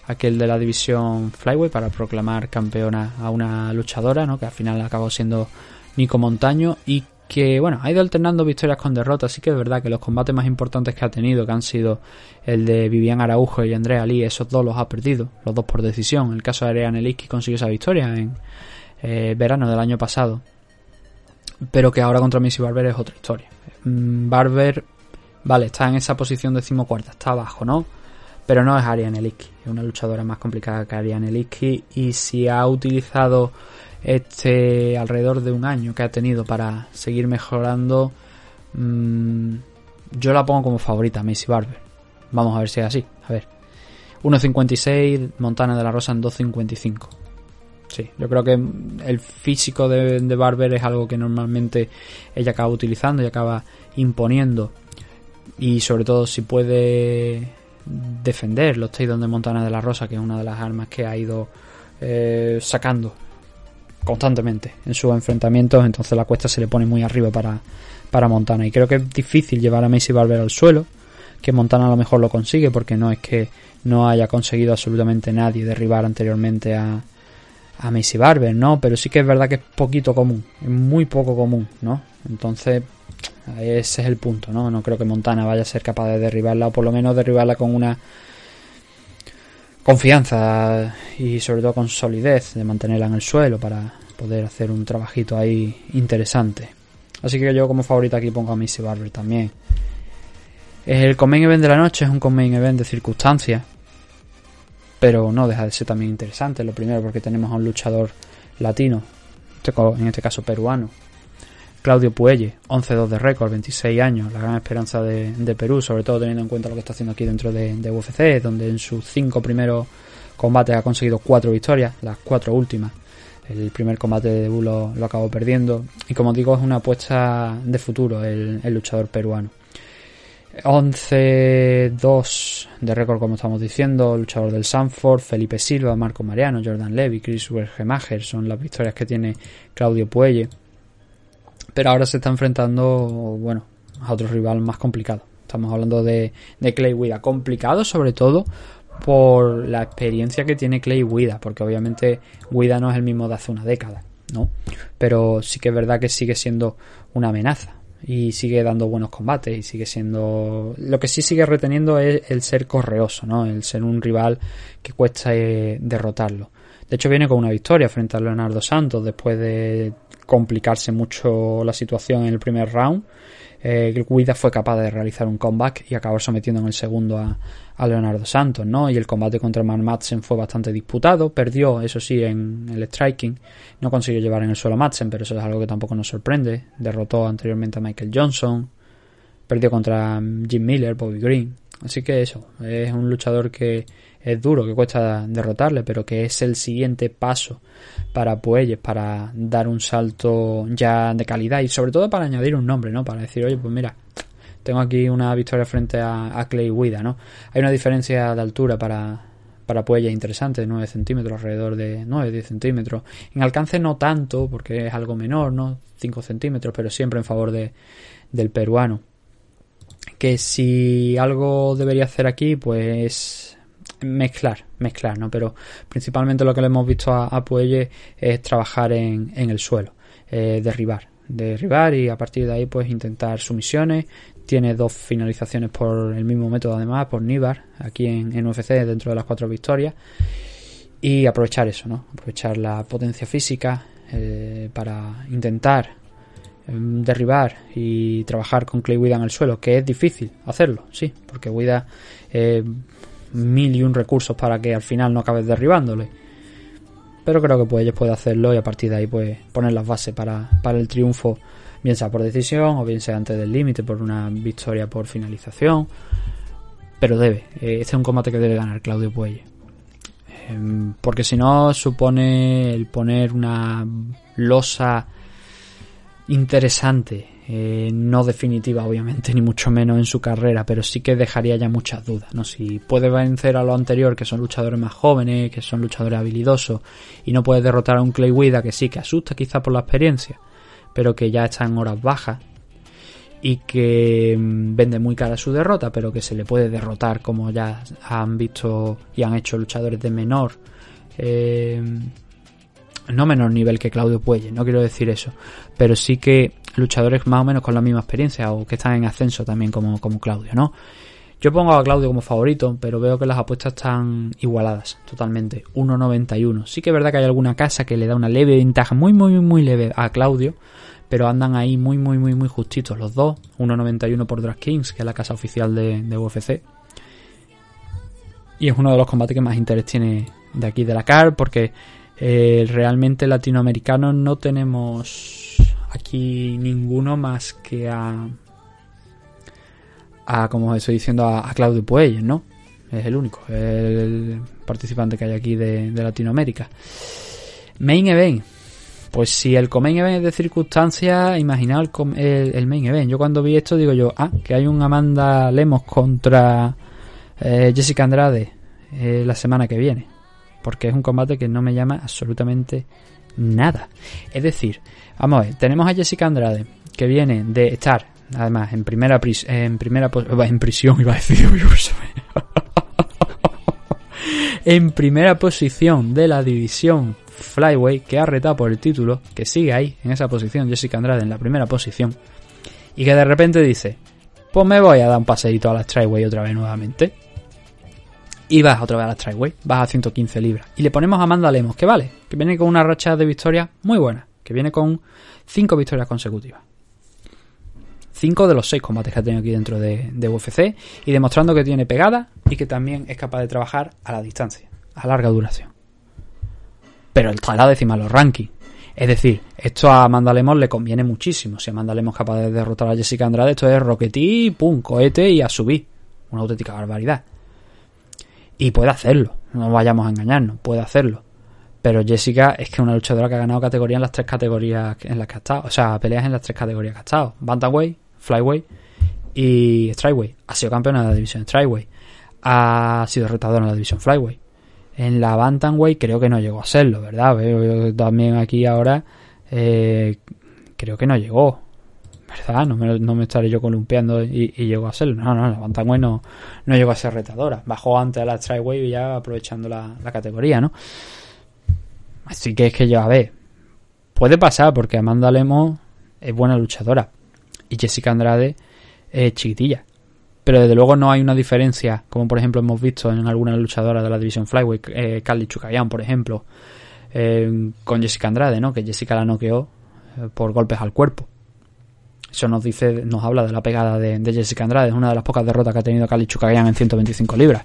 aquel de la división Flyway, para proclamar campeona a una luchadora, ¿no? que al final acabó siendo Nico Montaño, y que bueno, ha ido alternando victorias con derrotas, así que es verdad que los combates más importantes que ha tenido, que han sido el de Vivian Araujo y Andrea Lee, esos dos los ha perdido, los dos por decisión. El caso de Ariane Liski consiguió esa victoria en, eh, verano del año pasado. Pero que ahora contra Missy Barber es otra historia. Mm, Barber, vale, está en esa posición decimocuarta, está abajo, ¿no? Pero no es Ariane Liski, es una luchadora más complicada que Ariane Liski y si ha utilizado este alrededor de un año que ha tenido para seguir mejorando, mm, yo la pongo como favorita, Missy Barber. Vamos a ver si es así, a ver. 1.56, Montana de la Rosa en 2.55. Sí, yo creo que el físico de, Barber es algo que normalmente ella acaba utilizando y acaba imponiendo. Y sobre todo si puede defender los takedowns de Montana de la Rosa, que es una de las armas que ha ido eh, sacando constantemente en sus enfrentamientos, entonces la cuesta se le pone muy arriba para, para Montana. Y creo que es difícil llevar a Macy Barber al suelo, que Montana a lo mejor lo consigue, porque no es que no haya conseguido absolutamente nadie derribar anteriormente a, a Macy Barber, ¿no? Pero sí que es verdad que es poquito común, es muy poco común, ¿no? Entonces, ese es el punto, ¿no? No creo que Montana vaya a ser capaz de derribarla, o por lo menos derribarla con una confianza y sobre todo con solidez de mantenerla en el suelo para poder hacer un trabajito ahí interesante. Así que yo como favorita aquí pongo a Missy Barber también. El main event de la noche es un main event de circunstancias pero no deja de ser también interesante. Lo primero porque tenemos a un luchador latino, este en este caso peruano, Claudio Puelle, 11-2 de récord, 26 años, la gran esperanza de, Perú, sobre todo teniendo en cuenta lo que está haciendo aquí dentro de, UFC, donde en sus cinco primeros combates ha conseguido cuatro victorias, las cuatro últimas. El primer combate de debut lo, acabó perdiendo. Y como digo, es una apuesta de futuro el luchador peruano. 11-2 de récord, como estamos diciendo, luchador del Sanford, Felipe Silva, Marco Mariano, Jordan Levy, Chris Wergemacher, son las victorias que tiene Claudio Puelle. Pero ahora se está enfrentando, bueno, a otro rival más complicado. Estamos hablando de, Clay Wida, complicado sobre todo por la experiencia que tiene Clay Wida, porque obviamente Wida no es el mismo de hace una década, ¿no? Pero sí que es verdad que sigue siendo una amenaza y sigue dando buenos combates y sigue siendo lo que sí sigue reteniendo es el ser correoso no el ser un rival que cuesta eh, derrotarlo de hecho viene con una victoria frente a Leonardo Santos después de complicarse mucho la situación en el primer round. Eh, Guida fue capaz de realizar un comeback y acabar sometiendo en el segundo a, Leonardo Santos, ¿no? Y el combate contra Man Madsen fue bastante disputado, perdió, eso sí, en el striking, no consiguió llevar en el suelo a Madsen, pero eso es algo que tampoco nos sorprende, derrotó anteriormente a Michael Johnson, perdió contra Jim Miller, Bobby Green, Así que eso, es un luchador que es duro, que cuesta derrotarle, pero que es el siguiente paso para Puelles, para dar un salto ya de calidad y sobre todo para añadir un nombre, ¿no? Para decir, oye, pues mira, tengo aquí una victoria frente a, Clay Guida, ¿no? Hay una diferencia de altura para, para Puelles interesante, de 9 centímetros, alrededor de 9-10 centímetros. En alcance no tanto, porque es algo menor, ¿no? 5 centímetros, pero siempre en favor de, del peruano que si algo debería hacer aquí, pues mezclar, mezclar, ¿no? Pero principalmente lo que le hemos visto a, a Puelle es trabajar en, el suelo, eh, derribar, derribar y a partir de ahí pues intentar sumisiones. Tiene dos finalizaciones por el mismo método además, por Nibar, aquí en, en UFC dentro de las cuatro victorias. Y aprovechar eso, ¿no? Aprovechar la potencia física eh, para intentar Em, derribar y trabajar con Clay Wida en el suelo, que es difícil hacerlo, sí, porque Wida eh, mil y un recursos para que al final no acabes derribándole. Pero creo que pues, puede hacerlo y a partir de ahí pues poner las bases para, para el triunfo, bien sea por decisión o bien sea antes del límite por una victoria por finalización. Pero debe, eh, este es un combate que debe ganar Claudio Puelle. Em, porque si no supone el poner una losa interesante, eh, no definitiva obviamente, [laughs] ni mucho menos en su carrera, pero sí que dejaría ya muchas dudas, ¿no? Si puede vencer a lo anterior, que son luchadores más jóvenes, que son luchadores habilidosos, y no puede derrotar a un Clay Wida que sí, que asusta quizá por la experiencia, pero que ya está en horas bajas, y que mm, vende muy cara su derrota, pero que se le puede derrotar como ya han visto y han hecho luchadores de menor eh, no menor nivel que Claudio Puelle, no quiero decir eso, pero sí que luchadores más o menos con la misma experiencia o que están en ascenso también como, como Claudio, ¿no? Yo pongo a Claudio como favorito, pero veo que las apuestas están igualadas totalmente. 1.91. Sí que es verdad que hay alguna casa que le da una leve ventaja, muy, muy, muy leve a Claudio, pero andan ahí muy, muy, muy, muy justitos los dos. 1.91 por DraftKings, que es la casa oficial de, UFC. Y es uno de los combates que más interés tiene de aquí de la CAR, porque eh, realmente latinoamericanos no tenemos aquí ninguno más que a, a como estoy diciendo, a, Claudio Puelles, ¿no? Es el único, el participante que hay aquí de, Latinoamérica. Main Event. Pues si el main event es de circunstancias, imaginaos el, main event. Yo cuando vi esto digo yo, ah, que hay un Amanda Lemos contra eh, Jessica Andrade eh, la semana que viene porque es un combate que no me llama absolutamente nada. Es decir, vamos a ver, tenemos a Jessica Andrade, que viene de estar, además, en primera, en primera en prisión, iba a decir, [laughs] [laughs] en primera posición de la división Flyway, que ha retado por el título, que sigue ahí, en esa posición, Jessica Andrade en la primera posición, y que de repente dice, pues me voy a dar un paseíto a la Strikeway otra vez nuevamente y vas otra vez a la Tryway, vas a 115 libras. Y le ponemos a Amanda Lemos, que vale, que viene con una racha de victorias muy buena, que viene con 5 victorias consecutivas. 5 de los 6 combates que ha tenido aquí dentro de, UFC y demostrando que tiene pegada y que también es capaz de trabajar a la distancia, a larga duración. Pero está a la décima los rankings. Es decir, esto a Amanda Lemos le conviene muchísimo. Si Amanda Lemos es capaz de derrotar a Jessica Andrade, esto es roquetí, pum, cohete y a subir. Una auténtica barbaridad. Y puede hacerlo, no vayamos a engañarnos, puede hacerlo. Pero Jessica es que es una luchadora que ha ganado categoría en las tres categorías en las que ha estado. O sea, peleas en las tres categorías que ha estado. Bantamweight, Flyweight y Strikeweight. Ha sido campeona de la división Strikeweight. Ha sido retadora en la división Flyweight. En la Bantamweight creo que no llegó a serlo, ¿verdad? Veo también aquí ahora eh, creo que no llegó. ¿verdad? No me, no me estaré yo columpiando y, y llegó a serlo. No, no, la Bantamweight no, no llegó a ser retadora. Bajó antes a la Strikewave y ya aprovechando la, categoría, ¿no? Así que es que yo, a ver, puede pasar porque Amanda Lemos es buena luchadora y Jessica Andrade es chiquitilla. Pero desde luego no hay una diferencia, como por ejemplo hemos visto en algunas luchadoras de la división Flyweight, eh, Carly Chukayan, por ejemplo, eh, con Jessica Andrade, ¿no? Que Jessica la noqueó eh, por golpes al cuerpo. Eso nos dice, nos habla de la pegada de, Jessica Andrade. Es una de las pocas derrotas que ha tenido Kali Chukagian en 125 libras.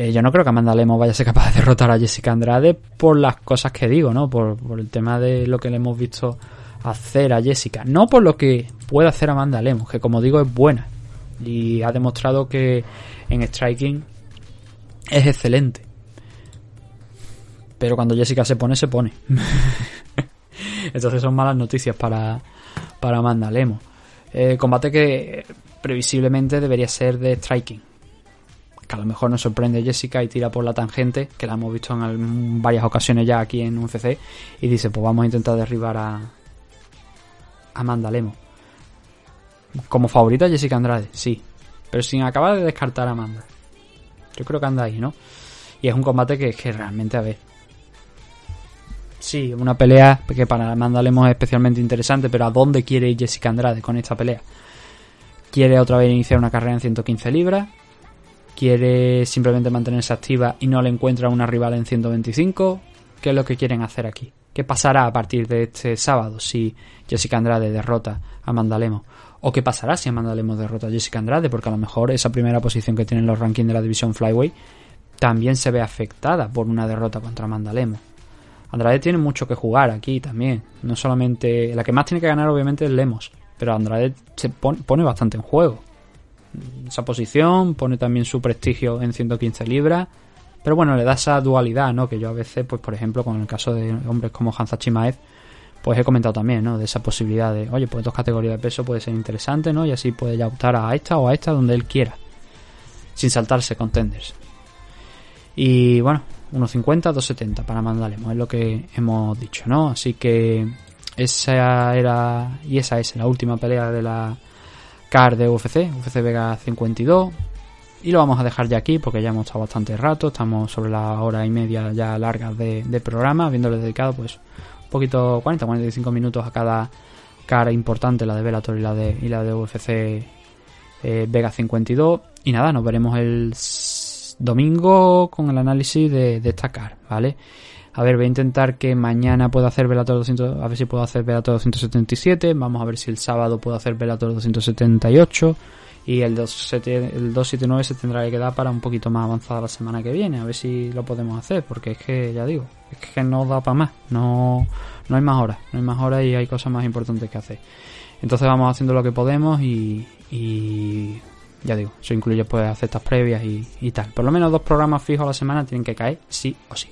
Eh, yo no creo que Amanda Lemos vaya a ser capaz de derrotar a Jessica Andrade por las cosas que digo, ¿no? Por, el tema de lo que le hemos visto hacer a Jessica. No por lo que puede hacer Amanda Lemos, que como digo es buena. y ha demostrado que en striking es excelente. Pero cuando Jessica se pone, se pone. [laughs] Entonces son malas noticias para, para Amanda Lemos. Eh, combate que previsiblemente debería ser de striking. Que a lo mejor nos sorprende Jessica y tira por la tangente, que la hemos visto en varias ocasiones ya aquí en UFC, y dice, pues vamos a intentar derribar a Amanda Lemos. Como favorita Jessica Andrade, sí. Pero sin acabar de descartar a Amanda. Yo creo que anda ahí, ¿no? Y es un combate que, que realmente, a ver. Sí, una pelea que para Amanda Lemos es especialmente interesante, pero ¿a dónde quiere ir Jessica Andrade con esta pelea? ¿Quiere otra vez iniciar una carrera en 115 libras? ¿Quiere simplemente mantenerse activa y no le encuentra una rival en 125? ¿Qué es lo que quieren hacer aquí? ¿Qué pasará a partir de este sábado si Jessica Andrade derrota a Amanda Lemos? ¿O qué pasará si Amanda Lemos derrota a Jessica Andrade? Porque a lo mejor esa primera posición que tienen los rankings de la división Flyway también se ve afectada por una derrota contra Amanda Lemos. Andrade tiene mucho que jugar aquí también. No solamente. La que más tiene que ganar, obviamente, es Lemos. Pero Andrade se pone, bastante en juego. Esa posición, pone también su prestigio en 115 libras. Pero bueno, le da esa dualidad, ¿no? Que yo a veces, pues por ejemplo, con el caso de hombres como Hansa Chimaev, pues he comentado también, ¿no? De esa posibilidad de, oye, pues dos categorías de peso puede ser interesante, ¿no? Y así puede ya optar a esta o a esta donde él quiera. Sin saltarse contenders. Y bueno, 1.50, 2.70 para Mandalemo, es lo que hemos dicho, ¿no? Así que esa era y esa es la última pelea de la CAR de UFC, UFC Vega 52. Y lo vamos a dejar ya aquí porque ya hemos estado bastante rato, estamos sobre la hora y media ya largas de, programa, habiéndole dedicado pues un poquito 40, 45 minutos a cada cara importante, la de Bellator y la de, y la de UFC eh, Vega 52. Y nada, nos veremos el domingo con el análisis de, destacar ¿vale? A ver, voy a intentar que mañana pueda hacer Velator 200, a ver si puedo hacer Velator 277, vamos a ver si el sábado puedo hacer Velator 278 y el, 279 se tendrá que quedar para un poquito más avanzada la semana que viene, a ver si lo podemos hacer, porque es que, ya digo, es que no da para más, no, no hay más horas, no hay más horas y hay cosas más importantes que hacer. Entonces vamos haciendo lo que podemos y, y ya digo, eso incluye pues hacer estas previas y, tal. Por lo menos dos programas fijos a la semana tienen que caer, sí o sí.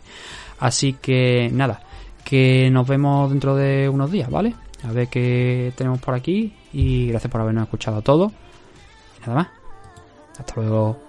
Así que nada, que nos vemos dentro de unos días, ¿vale? A ver qué tenemos por aquí y gracias por habernos escuchado todo. Y nada más. Hasta luego.